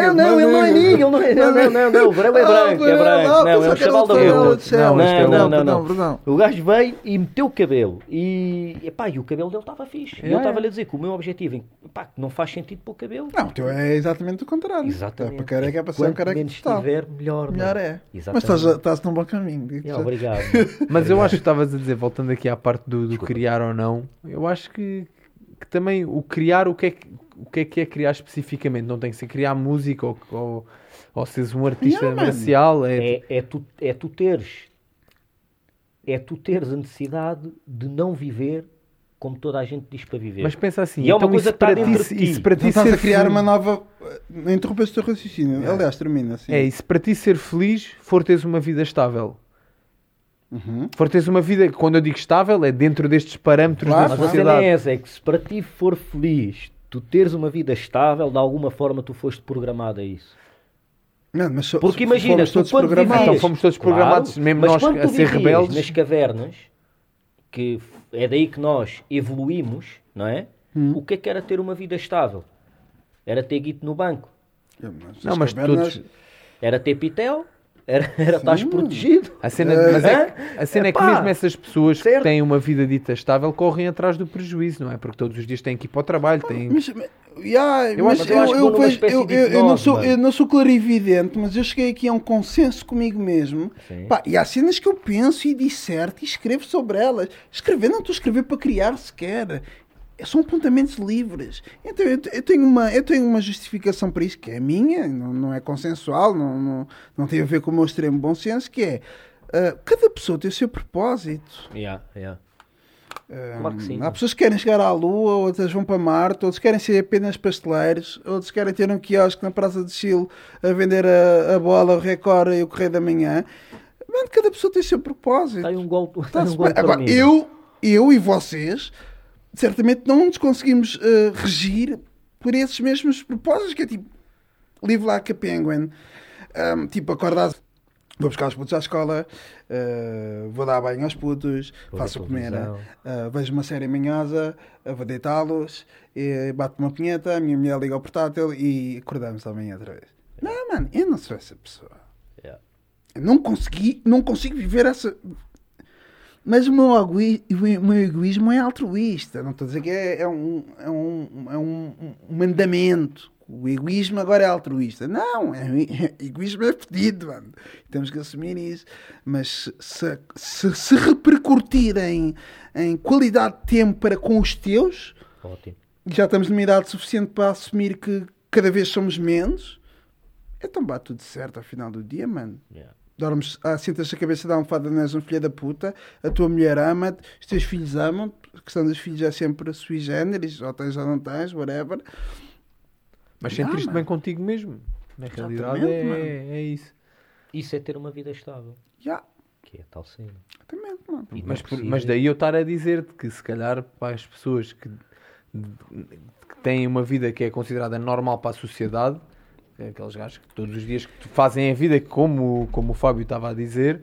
Não, não, ele não é ele não é. Não, não, não, não. O Varela é Ah, branco, é branco. Não, é um chaval da. Não, este é Não, o- não, não, não. perdão. O gajo veio e meteu o cabelo. E, epá, e o cabelo dele estava fixe. E É, eu estava é. a dizer que o meu objetivo, que não faz sentido pôr cabelo. Não, o teu é exatamente o contrário. Exatamente. É para careca, é para ser um Quanto careca menos total. tiver, melhor. Melhor mano. é. Mas Exatamente. estás, estás num bom caminho. já. obrigado. Mas eu acho que estavas a dizer, voltando aqui à parte do, do criar ou não, eu acho que, que também o criar, o que, é que, o que é que é criar especificamente? Não tem que ser criar música ou, ou, ou seres um artista man. marcial. É, é, é, tu, é tu teres é tu teres a necessidade de não viver como toda a gente diz para viver. Mas pensa assim, E é uma então coisa isso para ti, de ti. isso para ti estás ser a criar feliz- uma nova. Interrompeste o teu raciocínio. Aliás, termina assim. É, e se para ti ser feliz for teres uma vida estável. Uhum. For teres uma vida, quando eu digo estável, é dentro destes parâmetros Claro, da Mas a sociedade. é essa, é que se para ti for feliz, tu teres uma vida estável, de alguma forma tu foste programado a isso. Não, mas so- Porque imagina, fomos todos quando programados. vivias, Então fomos todos programados, mesmo mas nós a ser rebeldes. nas cavernas, que é daí que nós evoluímos, não é? Hum. O que é que era ter uma vida estável? Era ter guito no banco, mas Não, as mas cavernas- todos. era ter pitel, era, era estás protegido. A cena, mas é, que- a cena é que epá, mesmo essas pessoas que certo. têm uma vida dita estável correm atrás do prejuízo, não é? Porque todos os dias têm que ir para o trabalho, têm. Mas, yeah, Eu mas eu que eu- eu- eu não sou, eu não sou clarividente, mas eu cheguei aqui a um consenso comigo mesmo. Pá, e há cenas que eu penso e disserto e escrevo sobre elas. Escrever, não estou a escrever para criar sequer. São apontamentos livres. Então eu, eu tenho uma, eu tenho uma justificação para isso, que é minha, não, não é consensual, não, não, não tem a ver com o meu extremo bom senso, que é ah, cada pessoa tem o seu propósito. Yeah, yeah. Um, Claro que sim. Há pessoas que querem chegar à Lua, outras vão para Marte, outros querem ser apenas pasteleiros, outros querem ter um quiosque na Praça de Chile a vender a, a bola, o Record e o Correio da Manhã. Mano, cada pessoa tem o seu propósito. Está aí um gol, Tá-se um gol. Agora, mim. eu, eu e vocês, certamente não nos conseguimos eh, regir por esses mesmos propósitos, que é tipo, live like a penguin. Um, tipo, acordar, vou buscar os putos à escola, eh, vou dar banho aos putos, Vou faço comer, eh, vejo uma série manhosa, eh, vou deitá-los, bato uma pinheta, a minha mulher liga ao portátil e acordamos amanhã outra vez. Não, mano, eu não sou essa pessoa. Yeah. Não consegui, não consigo viver essa. Mas o meu, o meu egoísmo é altruísta. Não estou a dizer que é, é um, é, um, é um, um mandamento. O egoísmo agora é altruísta. Não, é, é- egoísmo é fedido, mano. Temos que assumir isso. Mas se, se, se repercutir em, em qualidade de tempo para com os teus, Ótimo. já estamos numa idade suficiente para assumir que cada vez somos menos, então bate tudo certo ao final do dia, mano. Yeah. Dormes, ah, sentas a cabeça da almofada, não és um filho da puta, a tua mulher ama-te, os teus filhos amam a questão dos filhos é sempre sui generis, ou tens ou não tens, whatever. Mas sentiste bem contigo mesmo. Na realidade Exatamente, é, é isso. Isso é ter uma vida estável. Já, Que é tal cena. exatamente, mano. Não Mas, por- mas daí eu estar a dizer-te que se calhar para as pessoas que, que têm uma vida que é considerada normal para a sociedade, é aqueles gajos que todos os dias que fazem a vida como, como o Fábio estava a dizer,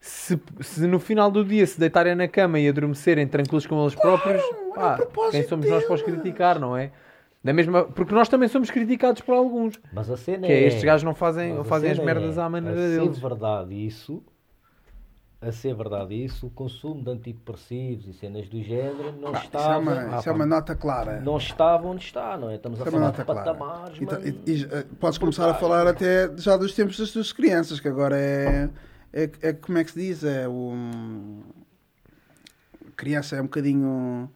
se, se no final do dia se deitarem na cama e adormecerem tranquilos com eles próprios, pá, propósito quem somos nós para os criticar, não é? Da mesma, porque nós também somos criticados por alguns. Mas a cena Que é, é. estes gajos não fazem, fazem as merdas é, à maneira a deles. ser verdade isso, a ser verdade isso, o consumo de antidepressivos e cenas do género não Ah, isso é estava, uma, Ah, isso é uma nota clara. não estava onde está, não é? Estamos a Isso é uma falar nota de clara. patamares, E ta- mano. e- e, eh, podes começar a falar até já dos tempos das tuas crianças, que agora é, é, é como é que se diz? É o. Criança é um bocadinho.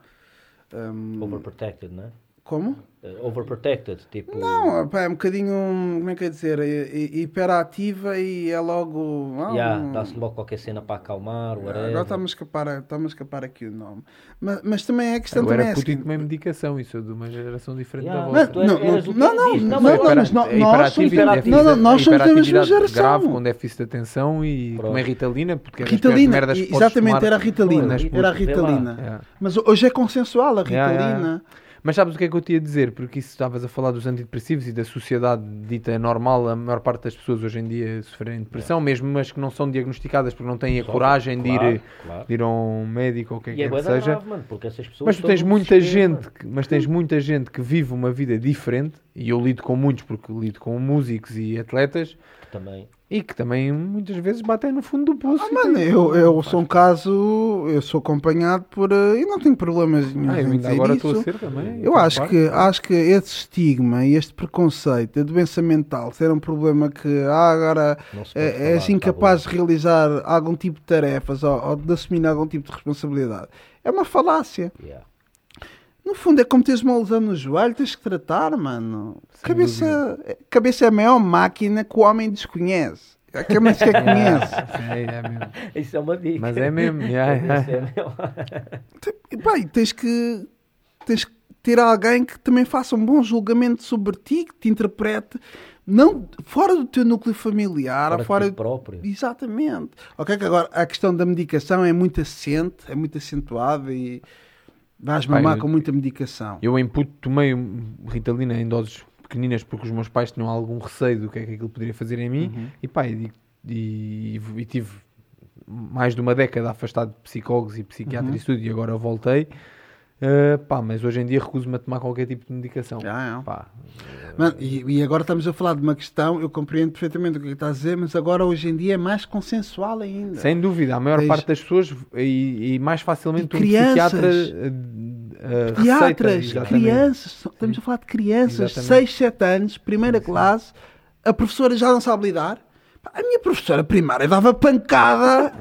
hum, Overprotected, não é? como? Uh, overprotected, tipo. Não, pá, é um bocadinho, como é que é dizer, hi- hi- hiperativa e é logo... ah, Yeah, um- dá-se logo qualquer cena para acalmar, whatever. Agora está-me a, escapar, está a escapar aqui o nome. Mas, mas também é a questão Eu também era é a puto e seguinte- tomei medicação, isso é de uma geração diferente Yeah, da vossa. eras- Não, não, que não, não, diz, não, mas não, agora- mas É nós não, não, nós somos da mesma geração. grave com déficit de atenção e Pronto. como é Ritalina, porque é Ritalina, merdas que exatamente, era a Ritalina. Era a. Ritalina. Mas hoje é consensual a Ritalina. Mas sabes o que é que eu te ia dizer? Porque isso estavas a falar dos antidepressivos e da sociedade dita normal, a maior parte das pessoas hoje em dia sofrem depressão, mesmo as que não são diagnosticadas porque não têm a coragem de, claro, ir, claro. de ir a um médico ou o que é que é que da seja. grave, mano, porque essas pessoas Mas tu tens muita gente, que- mas tens muita gente que vive uma vida diferente, e eu lido com muitos porque lido com músicos e atletas, que também. E que também muitas vezes batem no fundo do poço. Ah, mano, têm- eu, eu sou um caso, eu sou acompanhado por. eh, E não tenho problemas nenhum Ah, eu dizer agora isso. estou a ser também. Eu acho parte. que, acho que esse estigma e este preconceito, a doença mental, ser um problema que ah, agora é, falar, és tá incapaz bom. de realizar algum tipo de tarefas ou, ou de assumir algum tipo de responsabilidade. É uma falácia. Yeah. No fundo, é como teres uma lesão no joelho, tens que tratar, mano. Sem Cabeça, cabeça é a maior máquina que o homem desconhece. É que nem sequer conhece. É, é mesmo. Isso é uma dica. Mas é mesmo. yeah, yeah. Isso é mesmo. E, pá, e tens que tens que ter alguém que também faça um bom julgamento sobre ti, que te interprete, não fora do teu núcleo familiar, Fora fora, ti próprio. Exatamente. Ok, que agora a questão da medicação é muito assente, é muito acentuada e vais mamar eu- com muita medicação. Eu em puto tomei Ritalina em doses pequeninas porque os meus pais tinham algum receio do que é que aquilo poderia fazer em mim Uhum. e pá, e, e- e tive mais de uma década afastado de psicólogos e psiquiatras Uhum. e tudo e agora voltei. Uh, pá, mas hoje em dia recuso-me a tomar qualquer tipo de medicação. Já, é. Pá, Mano, e, e agora estamos a falar de uma questão, eu compreendo perfeitamente o que estás a dizer, mas agora hoje em dia é mais consensual ainda. sem dúvida, a maior parte das pessoas e, e mais facilmente E um crianças. psiquiatra uh, uh, Pediatras, receita, exatamente. crianças, estamos a falar de crianças, Exatamente. 6, 7 anos, primeira classe, a professora já não sabe lidar. A minha professora primária dava pancada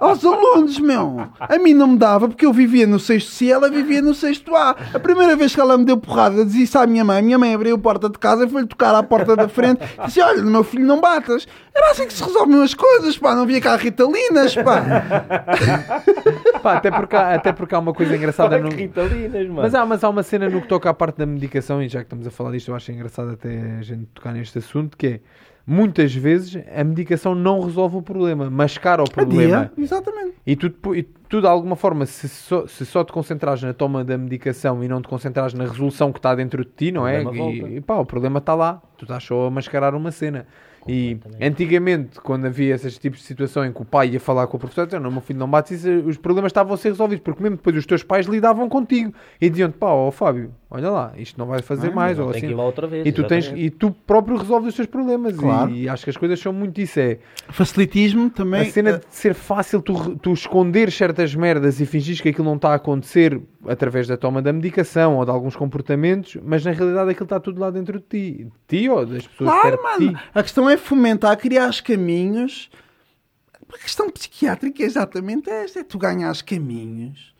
aos alunos, meu. A mim não me dava porque eu vivia no sexto C, ela vivia no sexto A. A primeira vez que ela me deu porrada, dizia isso à minha mãe. A minha mãe abriu a porta de casa e foi-lhe tocar à porta da frente e disse: Olha, meu filho, não batas. Era assim que se resolviam as coisas, pá. Não via cá ritalinas, pá. Pá, até, porque há, até porque há uma coisa engraçada no, Ritalinas, mano. Mas há, mas há uma cena no que toca à parte da medicação, e já que estamos a falar disto, eu acho engraçado até a gente tocar neste assunto, que é muitas vezes a medicação não resolve o problema, mascara o problema. Adia, exatamente. E tu, e tu, de alguma forma, se só, se só te concentrares na toma da medicação e não te concentrares na resolução que está dentro de ti, não é? problema E, e pá, o problema está lá. Tu estás só a mascarar uma cena. E antigamente, quando havia esses tipos de situação em que o pai ia falar com o professor, dizia, não, meu filho não bate, isso, os problemas estavam a ser resolvidos, porque mesmo depois os teus pais lidavam contigo e diziam-te, pá, ó Fábio, olha lá, isto não vai fazer Ah, mais, ou tem que assim. ir lá outra vez. E tu, tens, e tu próprio resolves os teus problemas. Claro. E, acho que as coisas são muito isso. É Facilitismo também. a cena eh, de ser fácil tu, tu esconder certas merdas e fingir que aquilo não está a acontecer através da toma da medicação ou de alguns comportamentos, mas na realidade aquilo está tudo lá dentro de ti. De ti ou das pessoas Claro, mano. A questão é fomentar, criar os caminhos. A questão psiquiátrica é exatamente esta: é tu ganhas caminhos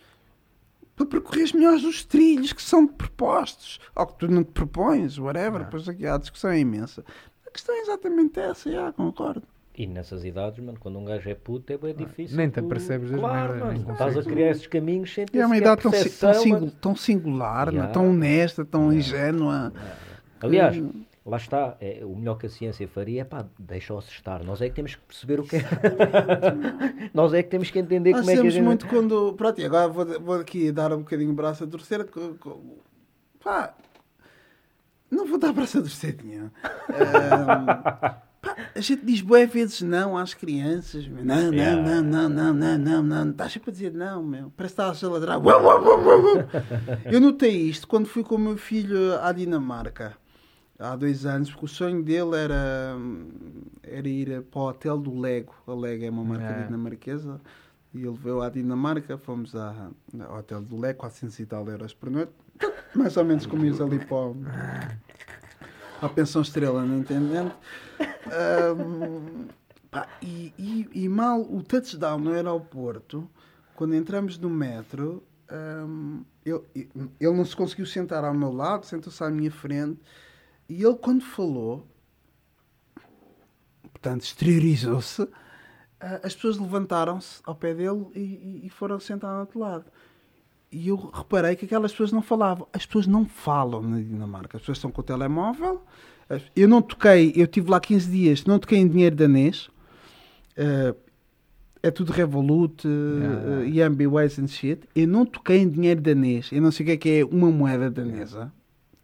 para percorrer melhores os trilhos que são propostos. Ou que tu não te propões, whatever. Depois aqui a discussão é imensa. A questão é exatamente essa, já, concordo. E nessas idades, mano, quando um gajo é puto, é bem difícil. nem te tu- apercebes das claro, merdas, mano, nem Estás a criar esses caminhos sem ter é uma idade tão, si- tão, singular, Yeah. tão honesta, tão ingênua. Aliás, lá está, é, o melhor que a ciência faria é pá, deixa-os estar. Nós é que temos que perceber o que é. Nós é que temos que entender Nós como é que a temos gente. muito quando. Pronto, e agora vou, vou aqui dar um bocadinho o braço a torcer. Pá, não vou dar braço a torcer nenhum. Ahm, pá, a gente diz boé vezes não às crianças. meu. Não, não, Yeah. não, não, não, não, não, não. Estás sempre a dizer não, meu. Parece que estás a ladrar. Eu notei isto quando fui com o meu filho à Dinamarca. Há dois anos, porque o sonho dele era, era ir para o hotel do Lego. A Lego é uma marca É. dinamarquesa. E ele veio à Dinamarca, fomos à, ao hotel do Lego, 400 e tal euros por noite. Mais ou menos como ires ali para o- à pensão estrela, não entendendo. Ahm, pá, e, e- e mal o touchdown no aeroporto, quando entramos no metro, ahm, ele, ele não se conseguiu sentar ao meu lado, sentou-se à minha frente. E ele, quando falou, portanto, exteriorizou-se, ah, as pessoas levantaram-se ao pé dele e, e- e foram sentar ao outro lado. E eu reparei que aquelas pessoas não falavam. As pessoas não falam na Dinamarca. As pessoas estão com o telemóvel. Eu não toquei, eu tive lá 15 dias, não toquei em dinheiro danês. Ah, é tudo Revolut, uh, Yambiways and shit. Eu não toquei em dinheiro danês. Eu não sei o que é que é uma moeda danesa.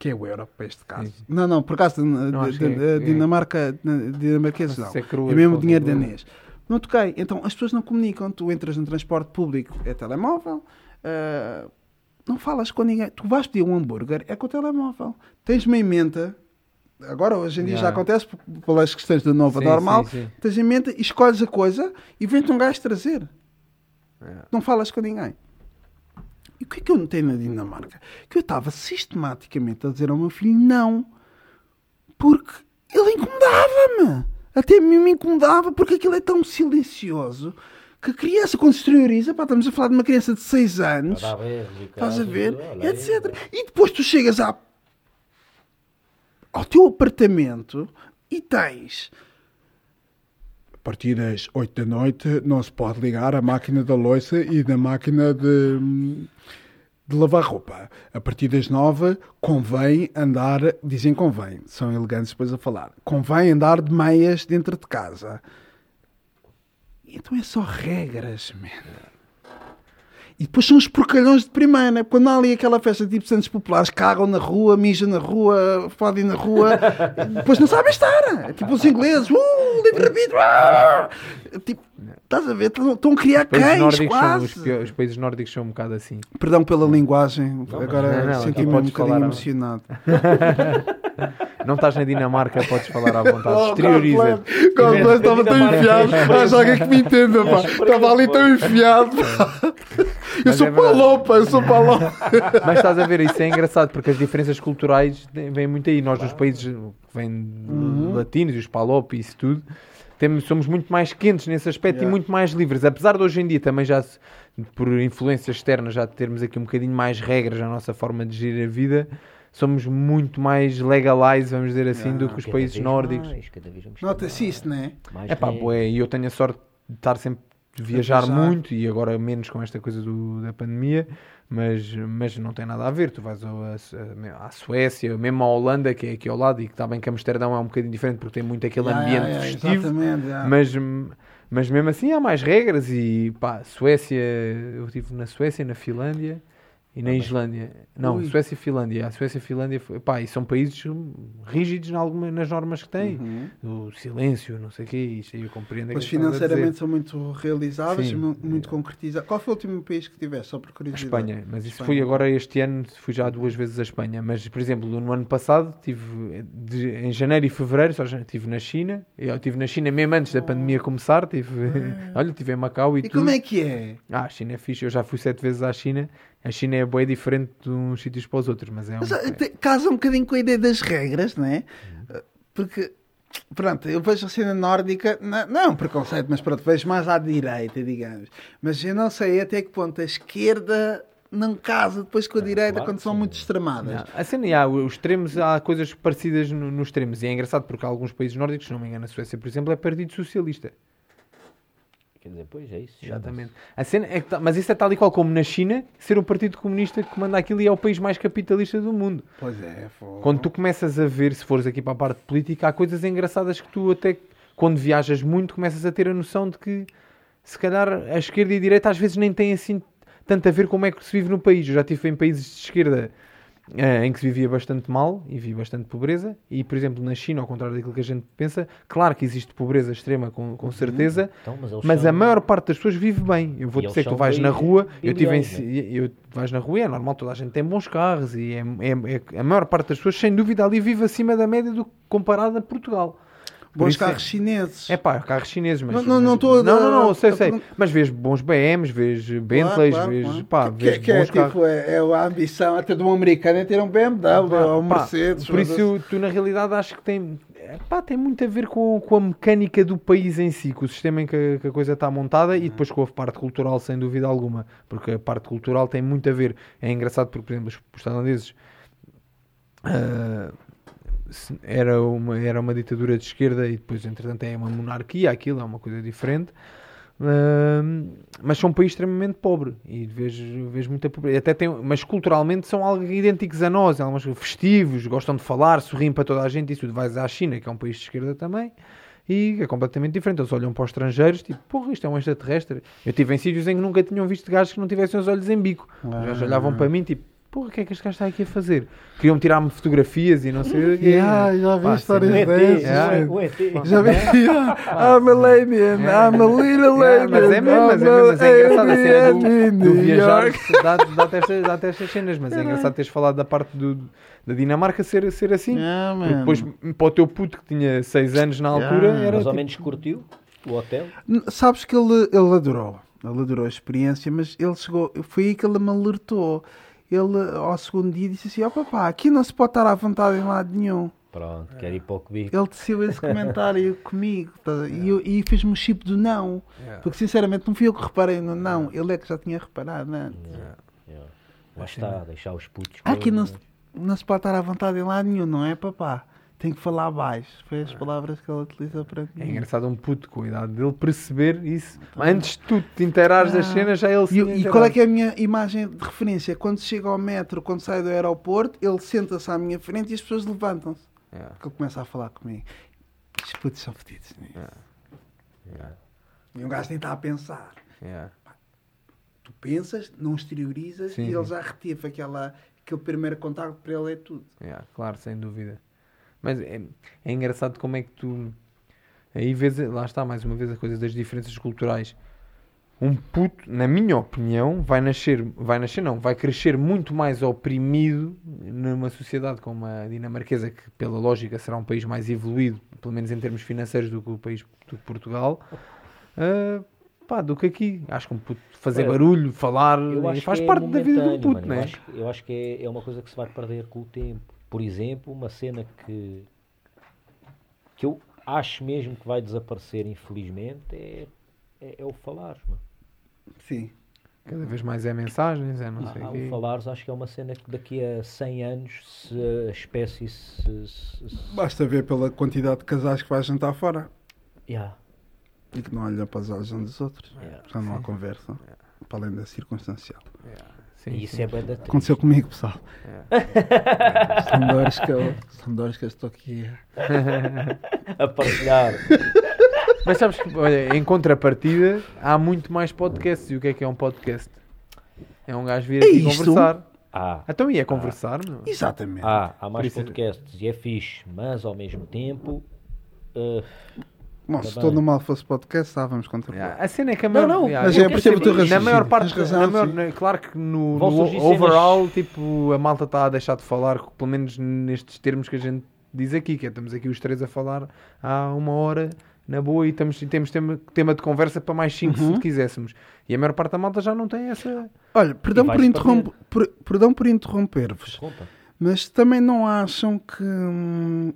Que é o euro, para este caso. Não, não, por acaso, Não, de, acho de, é- Dinamarca, de- dinamarquês não. É cruas, É mesmo dinheiro danês. Não toquei. Então as pessoas não comunicam. Tu entras no transporte público, é telemóvel. ah, não falas com ninguém. Tu vais pedir um hambúrguer, é com o telemóvel. Tens uma emenda. Agora, hoje em dia já Yeah. acontece p- pelas questões do novo Sim, normal. sim, sim. Tens em mente, escolhes a coisa e vem-te um gajo trazer. Yeah. Não falas com ninguém. E o que é que eu notei na Dinamarca? Que eu estava sistematicamente a dizer ao meu filho não. Porque ele incomodava-me. Até a mim me incomodava porque aquilo é tão silencioso que a criança, quando se exterioriza, pá, estamos a falar de uma criança de 6 anos, berros e estás a ver, aí, etc. E depois tu chegas à, ao teu apartamento e tens. A partir das 8 da noite não se pode ligar a máquina da loiça e da máquina de, de lavar roupa. A partir das 9 convém andar, dizem convém, são elegantes depois a falar, convém andar de meias dentro de casa. Então é só regras, man. E depois são os porcalhões de primeira. Quando há ali aquela festa tipo Santos Populares, cagam na rua, mijam na rua, fodem na rua, depois não sabem estar. É tipo os ingleses, uh, livre-arbítrio, ah! Tipo, estás a ver? Estão a criar cães, nórdicos são, quase. os, os países nórdicos são um bocado assim. Perdão pela linguagem, agora não, não, senti-me aqui um bocadinho falar, emocionado. Não estás na Dinamarca, podes falar à vontade. Oh, Exterioriza. Bless, estava tão enfiado. Haja alguém que me entenda, pá. Estava ali tão enfiado. Eu Mas sou é palopa, eu sou palopa. Mas estás a ver, isso é engraçado porque as diferenças culturais vêm muito aí. Nós, nos países que vêm Uhum. latinos, os palop e isso tudo, temos, somos muito mais quentes nesse aspecto Yeah. e muito mais livres. Apesar de hoje em dia também já, se- por influências externas, já termos aqui um bocadinho mais regras na nossa forma de gerir a vida, somos muito mais legalize, vamos dizer assim, Yeah. do que os Cada países vez nórdicos. mais, cada vez vamos Nota-se isso, não é? mais É pá, e eu tenho a sorte de estar sempre de viajar viajar. muito e agora menos com esta coisa do- da pandemia, mas, mas não tem nada a ver. Tu vais ao- a- à Suécia, mesmo à Holanda, que é aqui ao lado, e que está bem que Amsterdão é um bocadinho diferente porque tem muito aquele Yeah, ambiente yeah, festivo, yeah. mas, mas mesmo assim há mais regras. E pá, Suécia, eu estive na Suécia, na Finlândia. E na Islândia, não, Ui. Suécia e Finlândia. A Suécia e Finlândia, foi- pá, e são países rígidos em alguma, nas normas que têm. Uhum. O silêncio, não sei o quê, isto aí eu compreendo. é Mas dizer. financeiramente são muito realizáveis, Sim. mu- muito concretizados. Qual foi o último país que tiveste, só por A curiosidade? Espanha, mas isso Espanha. fui agora este ano, fui já duas vezes a Espanha. Mas, por exemplo, no ano passado, tive de- em janeiro e fevereiro, só já estive na China. Eu estive na China mesmo antes da pandemia começar. Tive, olha, estive em Macau e, E tudo. como é que é? Ah, a China é fixe. Eu já fui sete vezes à China. A China é bem diferente de uns sítios para os outros, mas é um. Ah, te- casa um bocadinho com a ideia das regras, não é? Porque, pronto, eu vejo a cena nórdica, não, não é um preconceito, mas pronto, vejo mais à direita, digamos. Mas eu não sei até que ponto a esquerda não casa depois com a direita claro quando são sim. muito extremadas. Não, A cena, há, os extremos, há coisas parecidas no- nos extremos. E é engraçado porque alguns países nórdicos, se não me engano, a Suécia, por exemplo, é Partido Socialista. Quer dizer, pois é isso. Exatamente. A cena é que tá- mas isso é tal e qual como na China, ser o Partido Comunista que comanda aquilo e é o país mais capitalista do mundo. Pois é, fogo. Quando tu começas a ver, se fores aqui para a parte política, há coisas engraçadas que tu até, quando viajas muito, começas a ter a noção de que, se calhar, a esquerda e a direita às vezes nem têm assim tanto a ver como é que se vive no país. Eu já estive em países de esquerda eh, em que se vivia bastante mal e vi bastante pobreza. E, por exemplo, na China, ao contrário daquilo que a gente pensa, claro que existe pobreza extrema, com, com certeza, Então, mas mas são- a maior parte das pessoas vive bem. Eu vou E dizer que tu vais na rua, eu tive em, liberais, eu, vais na rua e é normal, toda a gente tem bons carros e é, é- é- a maior parte das pessoas, sem dúvida, ali vive acima da média do comparado a Portugal. Bons é- carros chineses. É pá, carros chineses, mas. Não- não- não estou a- Não, não, não, eu sei, sei. Mas vês bons BMs, vês Bentleys, vês. Pá, vês que, é, bons carros. tipo, é, é a ambição até de um americano é ter um BMW ou um Mercedes. Por isso, tu na realidade acho que tem, é, pá, tem muito a ver com, com a mecânica do país em si, com o sistema em que, a- que a coisa está montada e depois com a parte cultural, sem dúvida alguma. Porque a parte cultural tem muito a ver. É engraçado porque, por exemplo, os, tailandeses. se- era uma, era uma ditadura de esquerda e depois, entretanto, é uma monarquia, aquilo é uma coisa diferente. Ahm, mas são um país extremamente pobre e vejo, vejo muita pobreza. Até tem, mas culturalmente são algo idênticos a nós, algumas festivos, gostam de falar, sorriem para toda a gente. Isso vais à China, que é um país de esquerda também, e é completamente diferente. Eles olham para os estrangeiros, tipo, porra, isto é um extraterrestre. Eu estive em sítios em que nunca tinham visto gajos que não tivessem os olhos em bico. Gajos Ah. olhavam para mim, tipo, porra, o que é que este gajo está aqui a fazer? Queriam tirar-me fotografias e não sei o quê. Yeah, já vi Pá, histórias ET, dessas. é. ET. Já vi. I'm a alien, I'm a little É, alien. mas é mesmo, mas é mesmo, mas é engraçado a cena do, do viajar, dá-te dá estas, dá estas cenas, mas é engraçado teres falado da parte do, da Dinamarca ser, ser assim. Yeah, Porque depois, para o teu puto que tinha 6 anos na altura, Yeah. era Mais ou tipo, menos curtiu o hotel. Sabes que ele, ele adorou. Ele adorou a experiência, mas ele chegou. Foi aí que ele me alertou. Ele, ao segundo dia, disse assim: Ó papá, aqui não se pode estar à vontade em lado nenhum. Pronto, quer ir para o cubico. Ele teceu esse comentário comigo tá? e, eu- e fez-me o chip do não. Yeah. Porque sinceramente não fui eu que reparei no não. Ele é que já tinha reparado antes. Yeah. Lá está, deixar os putos. Aqui não se, não se pode estar à vontade em lado nenhum, não é papá? Tem que falar baixo. Foi as palavras que ele utilizou para é mim. engraçado um puto com a idade dele perceber isso. Antes de tu te inteirares das Ah. cenas, já ele se E, e qual é que é a minha imagem de referência? Quando chega ao metro, quando sai do aeroporto, ele senta-se à minha frente e as pessoas levantam-se. Yeah, Porque ele começa a falar comigo. Os putos são fedidos. né? yeah, E um gajo nem está a pensar. yeah. Tu pensas, não exteriorizas Sim, e ele já reteve aquela, aquele primeiro contacto para ele é tudo. Yeah, claro, sem dúvida. Mas é, é engraçado como é que tu. Aí vês, lá está, mais uma vez, a coisa das diferenças culturais. Um puto, na minha opinião, vai nascer, vai nascer não, vai crescer muito mais oprimido numa sociedade como a dinamarquesa, que pela lógica será um país mais evoluído, pelo menos em termos financeiros, do que o país do que Portugal, ah, pá, do que aqui. Acho que um puto fazer Olha, barulho, falar, Eu faz é parte da vida de um puto, mano. não Eu é? acho, eu acho que é, é uma coisa que se vai perder com o tempo. Por exemplo, uma cena que, que eu acho mesmo que vai desaparecer, infelizmente, é, é, é o falar. Mano. Sim. Cada vez mais é mensagens, é não sei Ah, o quê. o falares acho que é uma cena que daqui a 100 anos se a espécie se... se- se- Basta ver pela quantidade de casais que vai jantar fora Yeah, e que não olham para os olhos uns dos outros. yeah. Já não há conversa. Para além da circunstancial. Sim, E isso sim. é bem da Aconteceu comigo, pessoal. É. São dores que eu, são dores que eu estou aqui. a partilhar. Mas sabes que, olha, em contrapartida, há muito mais podcasts. E o que é que é um podcast? É um gajo vir É aqui isto? conversar. Ah, Então, e é conversar, meu? Exatamente. ah, há mais isso- podcasts e é fixe, mas ao mesmo tempo... eh, Bom, se todo mal fosse podcast, estávamos contra Yeah, A cena é que a maior, não, yeah, mas eu é, percebo o teu. Na raciocínio. maior parte, razão, na maior- na- claro que no, no surgir cenas- overall, tipo, a malta está a deixar de falar, pelo menos nestes termos que a gente diz aqui, que é, estamos aqui os três a falar há uma hora na boa e, estamos, e temos tema, tema de conversa para mais cinco Uhum. se quiséssemos. E a maior parte da malta já não tem essa. Olha, perdão por, vais interromper, por- perdão por interromper-vos, Desculpa. mas também não acham que. hum,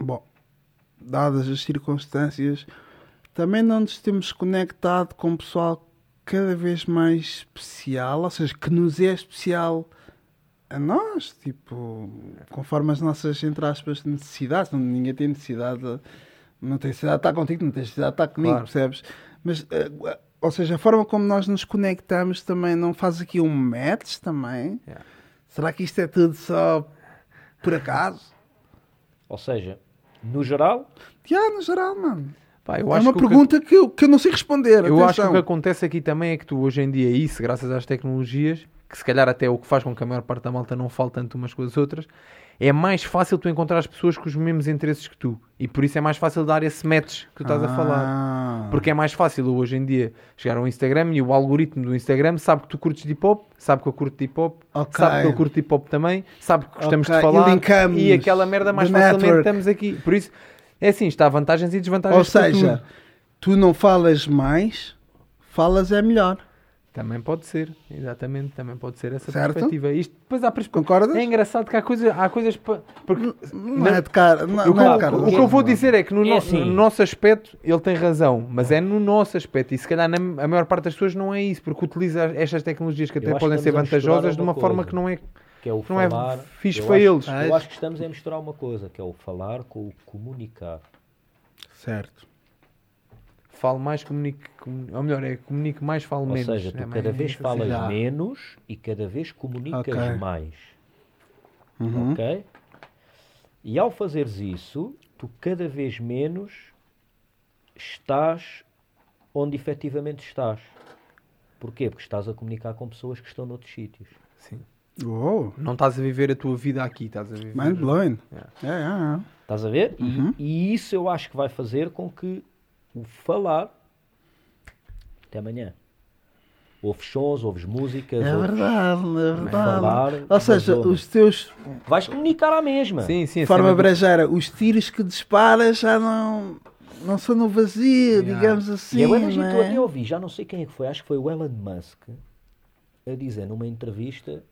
Bom, dadas as circunstâncias, também não nos temos conectado com o pessoal cada vez mais especial, ou seja, que nos é especial a nós, tipo, conforme as nossas, entre aspas, necessidades. Não, ninguém tem necessidade, de- não tem necessidade de estar contigo, não tem necessidade de estar comigo, Claro. percebes? Mas, eh, ou seja, a forma como nós nos conectamos também não faz aqui um match também? Yeah. Será que isto é tudo só por acaso? Ou seja, no geral, Já, no geral, mano. Pá, é uma o que- pergunta que eu, que eu não sei responder. Eu acho que o atenção. que acontece aqui também é que tu hoje em dia, isso, graças às tecnologias, que se calhar até é o que faz com que a maior parte da malta não fale tanto umas com as outras, é mais fácil tu encontrar as pessoas com os mesmos interesses que tu. E por isso é mais fácil dar esse match que tu estás a falar. Ah. Porque é mais fácil hoje em dia chegar ao Instagram e o algoritmo do Instagram sabe que tu curtes de hip hop, sabe que eu curto de hip hop, Ok. sabe que eu curto de hip hop também, sabe que gostamos Ok, de e falar linkamos e aquela merda mais facilmente network. estamos aqui. Por isso, é assim, está vantagens e desvantagens Ou seja, tu não falas mais, falas é melhor. Também pode ser, exatamente, também pode ser essa Certo? perspectiva. Isto, depois há perspe- Concordas? É engraçado que há, coisa, há coisas porque Não, é de cara. Não, o, que, não é eu- de cara. o que eu vou Não. dizer é que no, É no- assim. no nosso aspecto ele tem razão, mas é no nosso aspecto e se calhar na, a maior parte das pessoas não é isso, porque utiliza estas tecnologias que até podem que ser vantajosas de uma uma forma coisa. que não é, que é o não é falar. fixe eu para acho- eles. Eu acho que estamos a misturar uma coisa, que é o falar com o comunicar. Certo. Falo mais, comunique, comu- ou melhor, é comunique mais, falo Ou menos. seja, tu É cada vez falas Já. menos e cada vez comunicas Ok. mais. Uhum. Ok? E ao fazeres isso, tu cada vez menos estás onde efetivamente estás. Porquê? Porque estás a comunicar com pessoas que estão noutros sítios. Sim. Uou, Não estás a viver a tua vida aqui, estás a viver. mind blowing. Yeah. É, é, é. Estás a ver? E- Uhum. E, isso eu acho que vai fazer com que o falar. Até amanhã. Ouves sons, ouves músicas. É ouves- verdade, é verdade. falar Ou seja, os teus, Vais comunicar à mesma. Sim, sim. de forma brejeira, os tiros que disparas já não, não são no vazio, Yeah. digamos assim. e eu não eu até ouvi, já não sei quem é que foi, acho que foi o Elon Musk, a dizer numa entrevista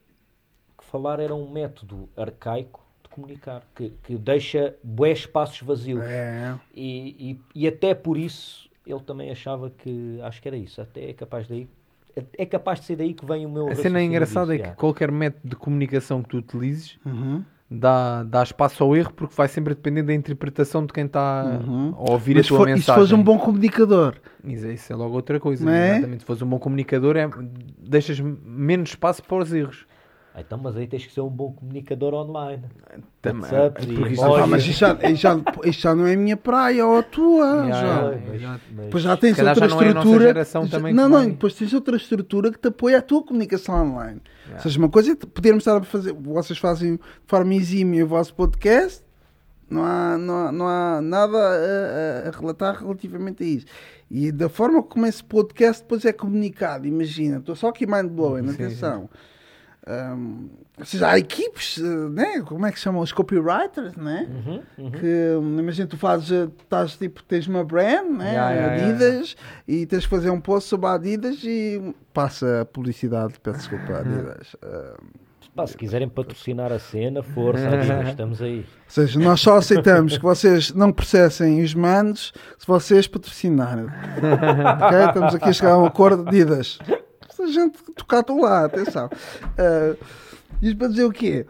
falar era um método arcaico de comunicar, que, que deixa bué espaços vazios. É. E, e, e até por isso ele também achava que acho que era isso. Até é capaz daí é capaz de ser daí que vem o meu A cena engraçada é que qualquer método de comunicação que tu utilizes Uhum. dá, dá espaço ao erro porque vai sempre depender da interpretação de quem está Uhum. a ouvir Mas a tua for- e se mensagem. fores um bom comunicador? Isso, isso é logo outra coisa. Não é? Exatamente. Se fores um bom comunicador, é, deixas menos espaço para os erros. Então, mas aí tens que ser um bom comunicador online. Também- WhatsApp porque isso-. Ah, mas isto já, já, já não é a minha praia ou a tua. Yeah, já. yeah. Mas- Depois já tens outra já não é a nossa estrutura. geração já- também não, não, depois tens outra estrutura que te apoia a tua comunicação online. Ou seja, uma coisa é podermos estar a fazer, vocês fazem de forma exímia o vosso podcast, não há, não há, não há nada a, a- relatar relativamente a isso. E da forma como esse podcast depois é comunicado, imagina, estou só aqui mind blowing, Sim, atenção. Um, ou seja, há equipes, eh, né? como é que se chamam? Os copywriters, né? Uhum, uhum. que imagina tu fazes eh, estás tipo tens uma brand né Yeah, yeah, yeah. Adidas e tens que fazer um post sobre a Adidas e passa a publicidade peço desculpa Adidas Ah, Pá, se quiserem patrocinar a cena, força, Adidas, estamos aí. ou seja nós só aceitamos que vocês não processem os mandos se vocês patrocinarem ok estamos aqui a chegar a um acordo Adidas a gente tocar estou lá atenção Ah, isto para dizer o quê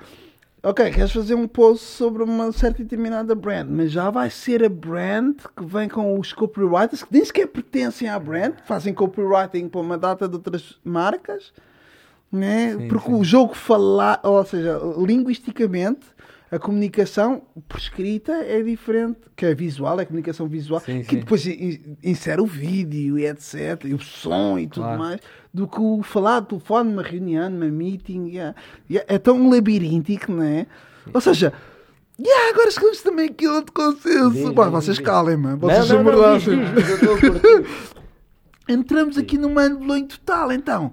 Ok, queres fazer um post sobre uma certa e determinada brand, mas já vai ser a brand que vem com os copywriters que nem sequer pertencem à brand, fazem copywriting para uma data de outras marcas, né? Sim, porque sim. o jogo falar, ou seja, linguisticamente, a comunicação por escrita é diferente, que é visual, é comunicação visual, Sim, que sim. depois in- in- insere o vídeo e etc, e o som e tudo Claro. mais, do que o falar de telefone numa reunião, numa meeting, yeah. Yeah, é tão labiríntico, não é? Ou seja, yeah, agora chegamos também aqui a outro consenso. Pá, vocês diz. calem-me, Não, vocês não, são não, diz, diz, eu estou a curtir. Entramos aqui no mind-blowing total, então.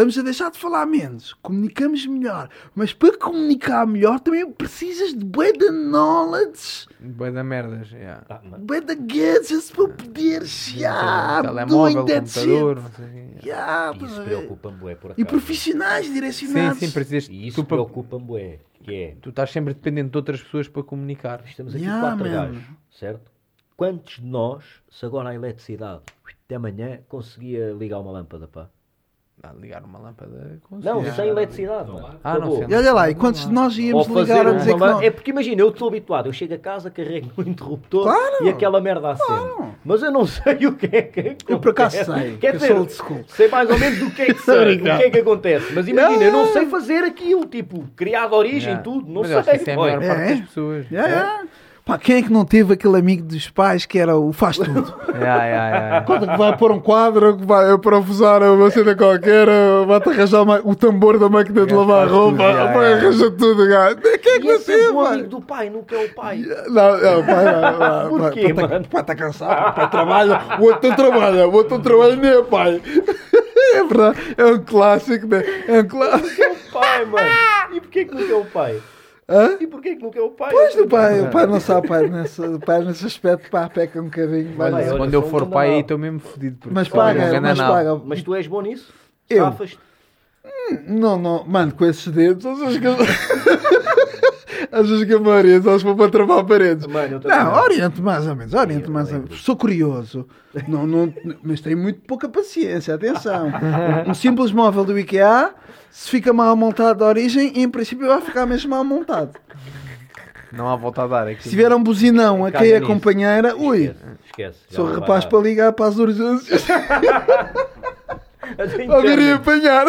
Estamos a deixar de falar menos, comunicamos melhor, mas para comunicar melhor também precisas de bué de knowledge, Bué da merdas. yeah. Ah, bué de gadgets para poder chegar, Telemóvel, doing that computador. shit. não sei. Yeah, Isso pá, preocupa-me, bué, por E acaso. profissionais Sim, direcionados. sim, precisas. E isso preocupa-me, bué, que é, tu estás sempre dependente de outras pessoas para comunicar. estamos aqui Yeah, quatro man. gajos, certo? Quantos de nós, se agora a eletricidade, até amanhã, conseguia ligar uma lâmpada, pá? Ah, ligar uma lâmpada. com- Não, sem eletricidade, mano. Ah, não sei. E olha lá, e quantos de nós Ou íamos fazer ligar a dizer que não? É porque imagina, eu estou habituado, eu chego a casa, carrego no interruptor Claro. e aquela merda acende. Mas eu não sei o que é que Eu por acaso acontece. sei, Quer que eu dizer, sou old school. sei mais ou menos do que é que sei, o que é que acontece. Mas imagina, eu não sei fazer aquilo, tipo, criar de origem, tudo, não Mas eu acho sei. que isso é a maior parte É? das pessoas. Yeah, yeah. Pá, quem é que não teve aquele amigo dos pais que era o faz tudo? Yeah, yeah, yeah. Quando que vai pôr um quadro, que vai parafusar uma cena qualquer, vai-te arranjar o tambor da máquina de lavar faz roupa, yeah, vai yeah. arranjar tudo, gajo. Quem é que E não esse é teve, o amigo mano? do pai, nunca é o pai. Não, não, pai, vai, vai, Por quê, pai, mano? tá- pai está cansado, pai trabalha, o outro não trabalha, o outro não trabalha nem é pai. É verdade, é um clássico, né? É um clássico. Nunca é o pai, mano. E porquê que nunca é o pai? Hã? E porquê que nunca é o pai? Pois, o pai, o pai não sabe, pai, nesse, o pai nesse aspecto, pá, peca um bocadinho. dizer. olha, Quando eu um for pai aí estou mesmo fodido. Mas um paga, mas paga. Mas tu és bom nisso? Eu? Safas-te? Não, não, mano, com esses dedos, que. Achas que a maioria só se for para travar paredes? Mano, Não, oriente mais ou menos, oriente Eu mais ou menos. Sou curioso, não, não, mas tenho muito pouca paciência, atenção. Um simples móvel do IKEA, se fica mal montado de origem, em princípio vai ficar mesmo mal montado. Não há volta a dar aqui. Se tiver um buzinão a é nisso. companheira, ui, Esquece, sou rapaz para ligar para as urgências, Até ou vir e apanhar.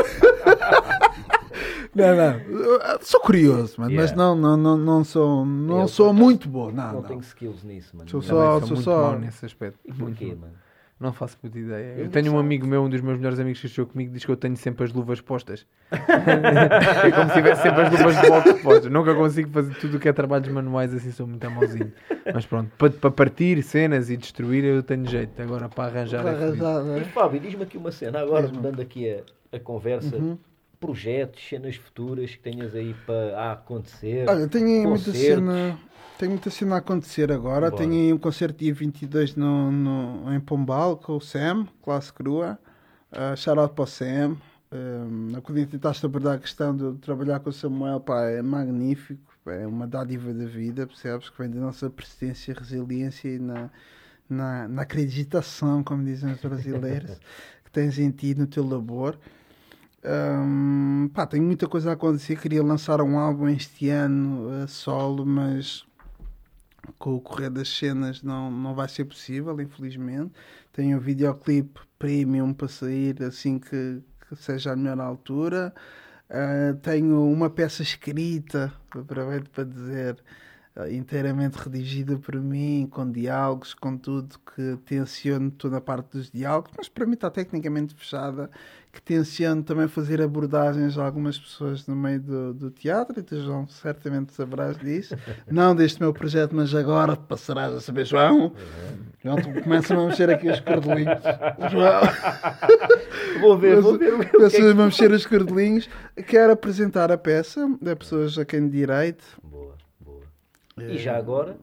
Não, não. Sou curioso, mano, mas Yeah. não, não, não, não sou, não Eu, sou muito bom. Não, Não, não. tenho skills nisso, mano. Sou só- sou sou muito só- mau nesse aspecto. E porquê, mano? Não faço puta ideia. Eu Eu tenho um sei. amigo meu, um dos meus melhores amigos que estudou comigo, diz que eu tenho sempre as luvas postas. é como se tivesse sempre as luvas de boxe postas. Nunca consigo fazer tudo o que é trabalhos manuais, assim sou muito amauzinho. Mas pronto, para, para partir cenas e destruir eu tenho jeito. Agora para arranjar Para é arranjar, E né? Fábio, diz-me aqui uma cena, agora mudando aqui a, a conversa, Uhum. Projetos, cenas futuras que tenhas aí para acontecer. Olha, tenho aí muita cena. Tenho muita cena a acontecer agora. Bora. Tenho aí um concerto dia 22 no, no, em Pombal com o Sam, classe crua. Uh, shout out para o Sam. Um, a quando tentaste abordar a questão de trabalhar com o Samuel, pá, é magnífico. É uma dádiva da vida, percebes? Que vem da nossa persistência, resiliência e na, na, na acreditação, como dizem os brasileiros, que tens em ti, no teu labor. Hum, pá, tenho muita coisa a acontecer. Queria lançar um álbum este ano a solo, mas com o correr das cenas não, não vai ser possível, infelizmente. Tenho um videoclipe premium para sair assim que, que seja a melhor altura. Ah, tenho uma peça escrita, aproveito para dizer, inteiramente redigida por mim, com diálogos, com tudo, que tenciono toda a parte dos diálogos, mas para mim está tecnicamente fechada, que tenciono também fazer abordagens a algumas pessoas no meio do, do teatro, e tu, João, certamente saberás disso. Não deste meu projeto, mas agora passarás a saber, João. João, tu começas a mexer aqui os cordelinhos. João. Vou ver, vou ver. é Começas a mexer os cordelinhos. Quero apresentar a peça a pessoas a quem direito. E já agora,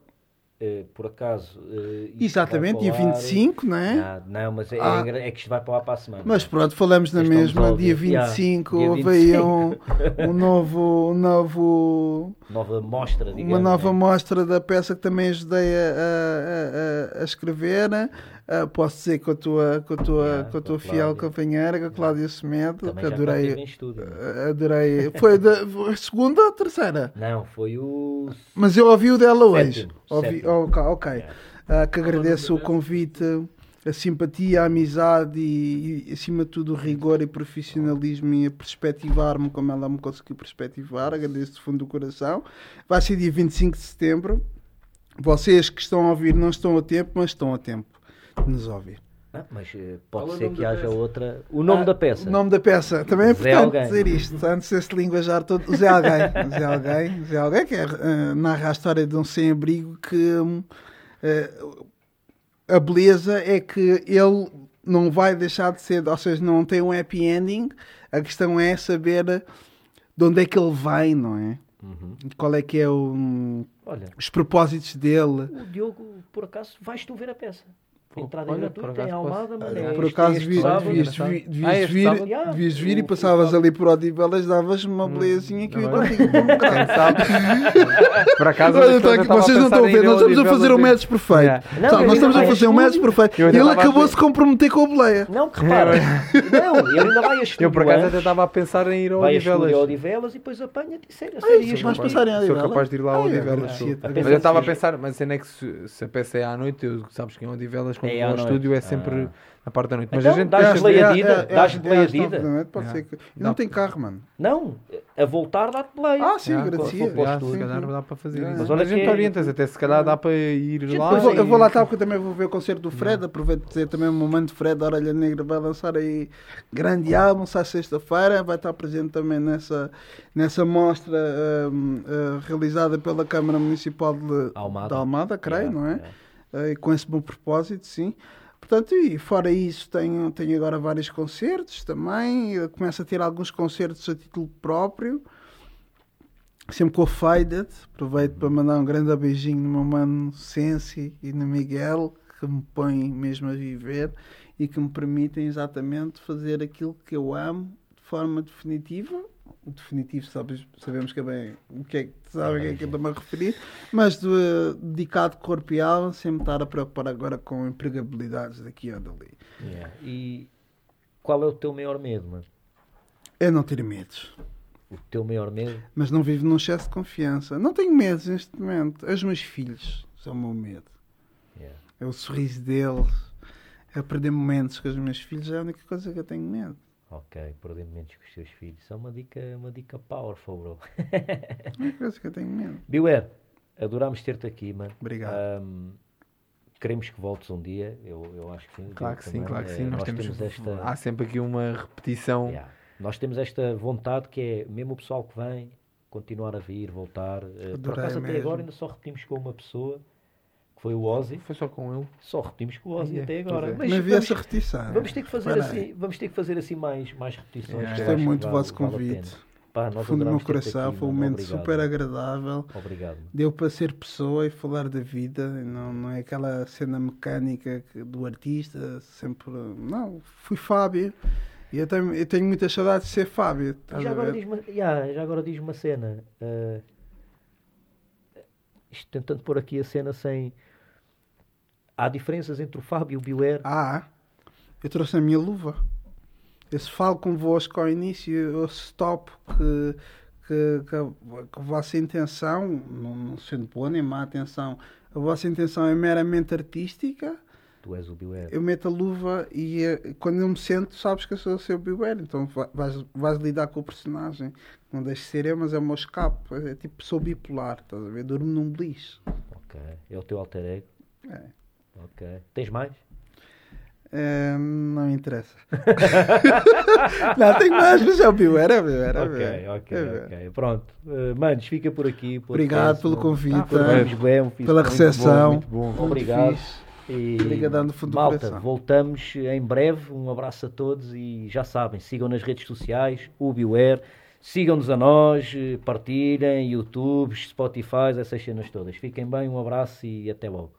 eh, por acaso. eh, Exatamente, dia para o ar- 25, não é? Ah, não, mas é, Ah. é engra- é que isto vai para lá para a semana. Mas pronto, falamos na Estamos mesma. Dia vivo. Yeah, 25 dia houve aí 25. um, um novo, um novo, Nova mostra, digamos. uma nova né? mostra da peça que também ajudei a, a- a- a escrever. Ah, posso dizer com a tua, com a tua, Yeah, com a tua fiel Cláudia. companheira, com a Cláudia Semedo, que adorei. em estúdio. Ah, Adorei. Foi da a segunda ou a terceira? Não, foi o. Mas eu ouvi o dela hoje. Sétimo, Ouvi, sétimo. ok. ok. Yeah. Ah, que agradeço o convite, a simpatia, a amizade e, e, acima de tudo, o rigor e profissionalismo e a perspectivar-me como ela me conseguiu perspectivar. Agradeço do fundo do coração. Vai ser dia 25 de setembro. Vocês que estão a ouvir não estão a tempo, mas estão a tempo de nos ouvir. Ah, mas eh, pode ser que haja peça? outra. O nome Ah, da peça. O nome da peça. Também é importante dizer isto. Antes desse linguajar todo. O Zé Alguém. O Zé Alguém. O Zé Alguém que é, eh, narra a história de um sem-abrigo que hum, eh, a beleza é que ele não vai deixar de ser, ou seja, não tem um happy ending. A questão é saber de onde é que ele vem, não é? Uhum. Qual é que é o, Olha, os propósitos dele. o Diogo, por acaso, vais tu ver a peça. Entrada olha, gratuita por em acaso Almada, é Por acaso devias Ah, vir, e passavas ali por Odivelas, davas uma belezinha que eu. Quem sabe? Por acaso, Olha, tá vocês não estão a ver, nós estamos a Odivelas fazer um e- match perfeito. Não, nós estamos a fazer um match perfeito. E ele a acabou-se de comprometer com a boleia. Não, que repara. não, ele ainda vai a Eu por acaso até estava a pensar em ir ao vai a Odivelas. a Odivelas e depois apanha-te e sério. Ah, Sou Odivelas? capaz de ir lá ao Ah, Odivelas. Mas eu estava a pensar, mas a cena é que se, a peça é à noite, eu, sabes que em Odivelas, É estúdio, é sempre Ah. na parte da noite. Mas Então, a gente deixa boleia ver- Adida, É, é, dás é, boleia é, Adida? é, Pode Yeah. ser que... Não tem carro, mano. Não, a voltar dá-te boleia. Ah, sim, Yeah, agradecia. estúdio. se calhar dá para fazer isso. Mas olha a gente que- orientas, até se calhar dá para ir lá. Eu vou, lá estar porque eu também vou ver o concerto do Fred. Aproveito para dizer também o momento Fred da Orelha Negra vai lançar aí grande álbum, sai sexta-feira. Vai estar presente também nessa, nessa mostra hum, eh, realizada pela Câmara Municipal de Almada. de Almada creio, Yeah, não é? yeah. Eh, com esse bom propósito, sim. Portanto, e fora isso, tenho, tenho agora vários concertos também. Eu começo a ter alguns concertos a título próprio. Sempre com o Faded. Aproveito para mandar um grande beijinho no meu mano Sensi e no Miguel, que me põem mesmo a viver e que me permitem exatamente fazer aquilo que eu amo de forma definitiva. Definitivo sabes, sabemos que é bem o que é que sabem é que eu estou-me a referir, mas de, dedicado corpo e alma, sem me estar a preocupar agora com empregabilidades daqui ou dali. Yeah. E qual é o teu maior medo, mano? É não ter medos. O teu maior medo? mas não vivo num excesso de confiança. Não tenho medo neste momento. Os meus filhos são o meu medo. Yeah. É o sorriso deles. É perder momentos com os meus filhos. É a única coisa que eu tenho medo. Ok, perdendo menos que os seus filhos. É uma dica, uma dica powerful, bro. É uma coisa que eu tenho medo. Beware, adorámos ter-te aqui, mano. Obrigado. Ahm, queremos que voltes um dia. Eu, eu acho que sim. Claro que sim, claro que Eh, sim. Nós, temos, esta. Há sempre aqui uma repetição. Yeah. Nós temos esta vontade que é, mesmo o pessoal que vem, continuar a vir, voltar. Eh, Por Adorei acaso, até agora, ainda só repetimos com uma pessoa, que foi o Ozzy. Foi só com ele. Só repetimos com o Ozzy Yeah, até agora. é. Mas Não havia vamos, essa repetição. vamos ter que fazer assim, aí. vamos ter que fazer assim mais, mais repetições. Eu Gostei muito do vale- vosso vale convite. Pá, nós fundo do meu coração, aqui, foi um momento Obrigado, super agradável. Obrigado. Deu para ser pessoa e falar da vida, não, não é aquela cena mecânica do artista, sempre. Não, fui Fábio e eu tenho, eu tenho muitas saudades de ser Fábio. Já agora, diz-me, yeah, já agora diz-me uma cena. eh, isto tentando pôr aqui a cena sem. Há diferenças entre o Fábio e o Beware? Ah, eu trouxe a minha luva. Eu se falo convosco ao início, eu stop que, que, que, a, que a vossa intenção, não, não sendo boa nem má atenção, a vossa intenção é meramente artística. Tu és o Beware. eu meto a luva e eh, quando eu me sento, sabes que eu sou o seu Beware, então va- vais, vais lidar com o personagem. Não deixe de ser eu, mas é o meu escape. É tipo, sou bipolar, estás a ver? Durmo num beliche. Ok. É o teu alter ego? É. Ok. Tens mais? Eh, não me interessa. não, tenho mais, mas é o Beware, é o Beware. é o ok, Beware, ok, é ok. Pronto. Uh, manos, fica por aqui. podcast. Obrigado pelo Não- convite, Ah, eh, bem, um fixe pela muito recepção. muito bom. Muito Obrigado. fixe. E, Obrigadão fundo do malta, voltamos em breve. Um abraço a todos e já sabem, sigam nas redes sociais, o Beware. Sigam-nos a nós, eh, partilhem, YouTube, Spotify, essas cenas todas. Fiquem bem, um abraço e até logo.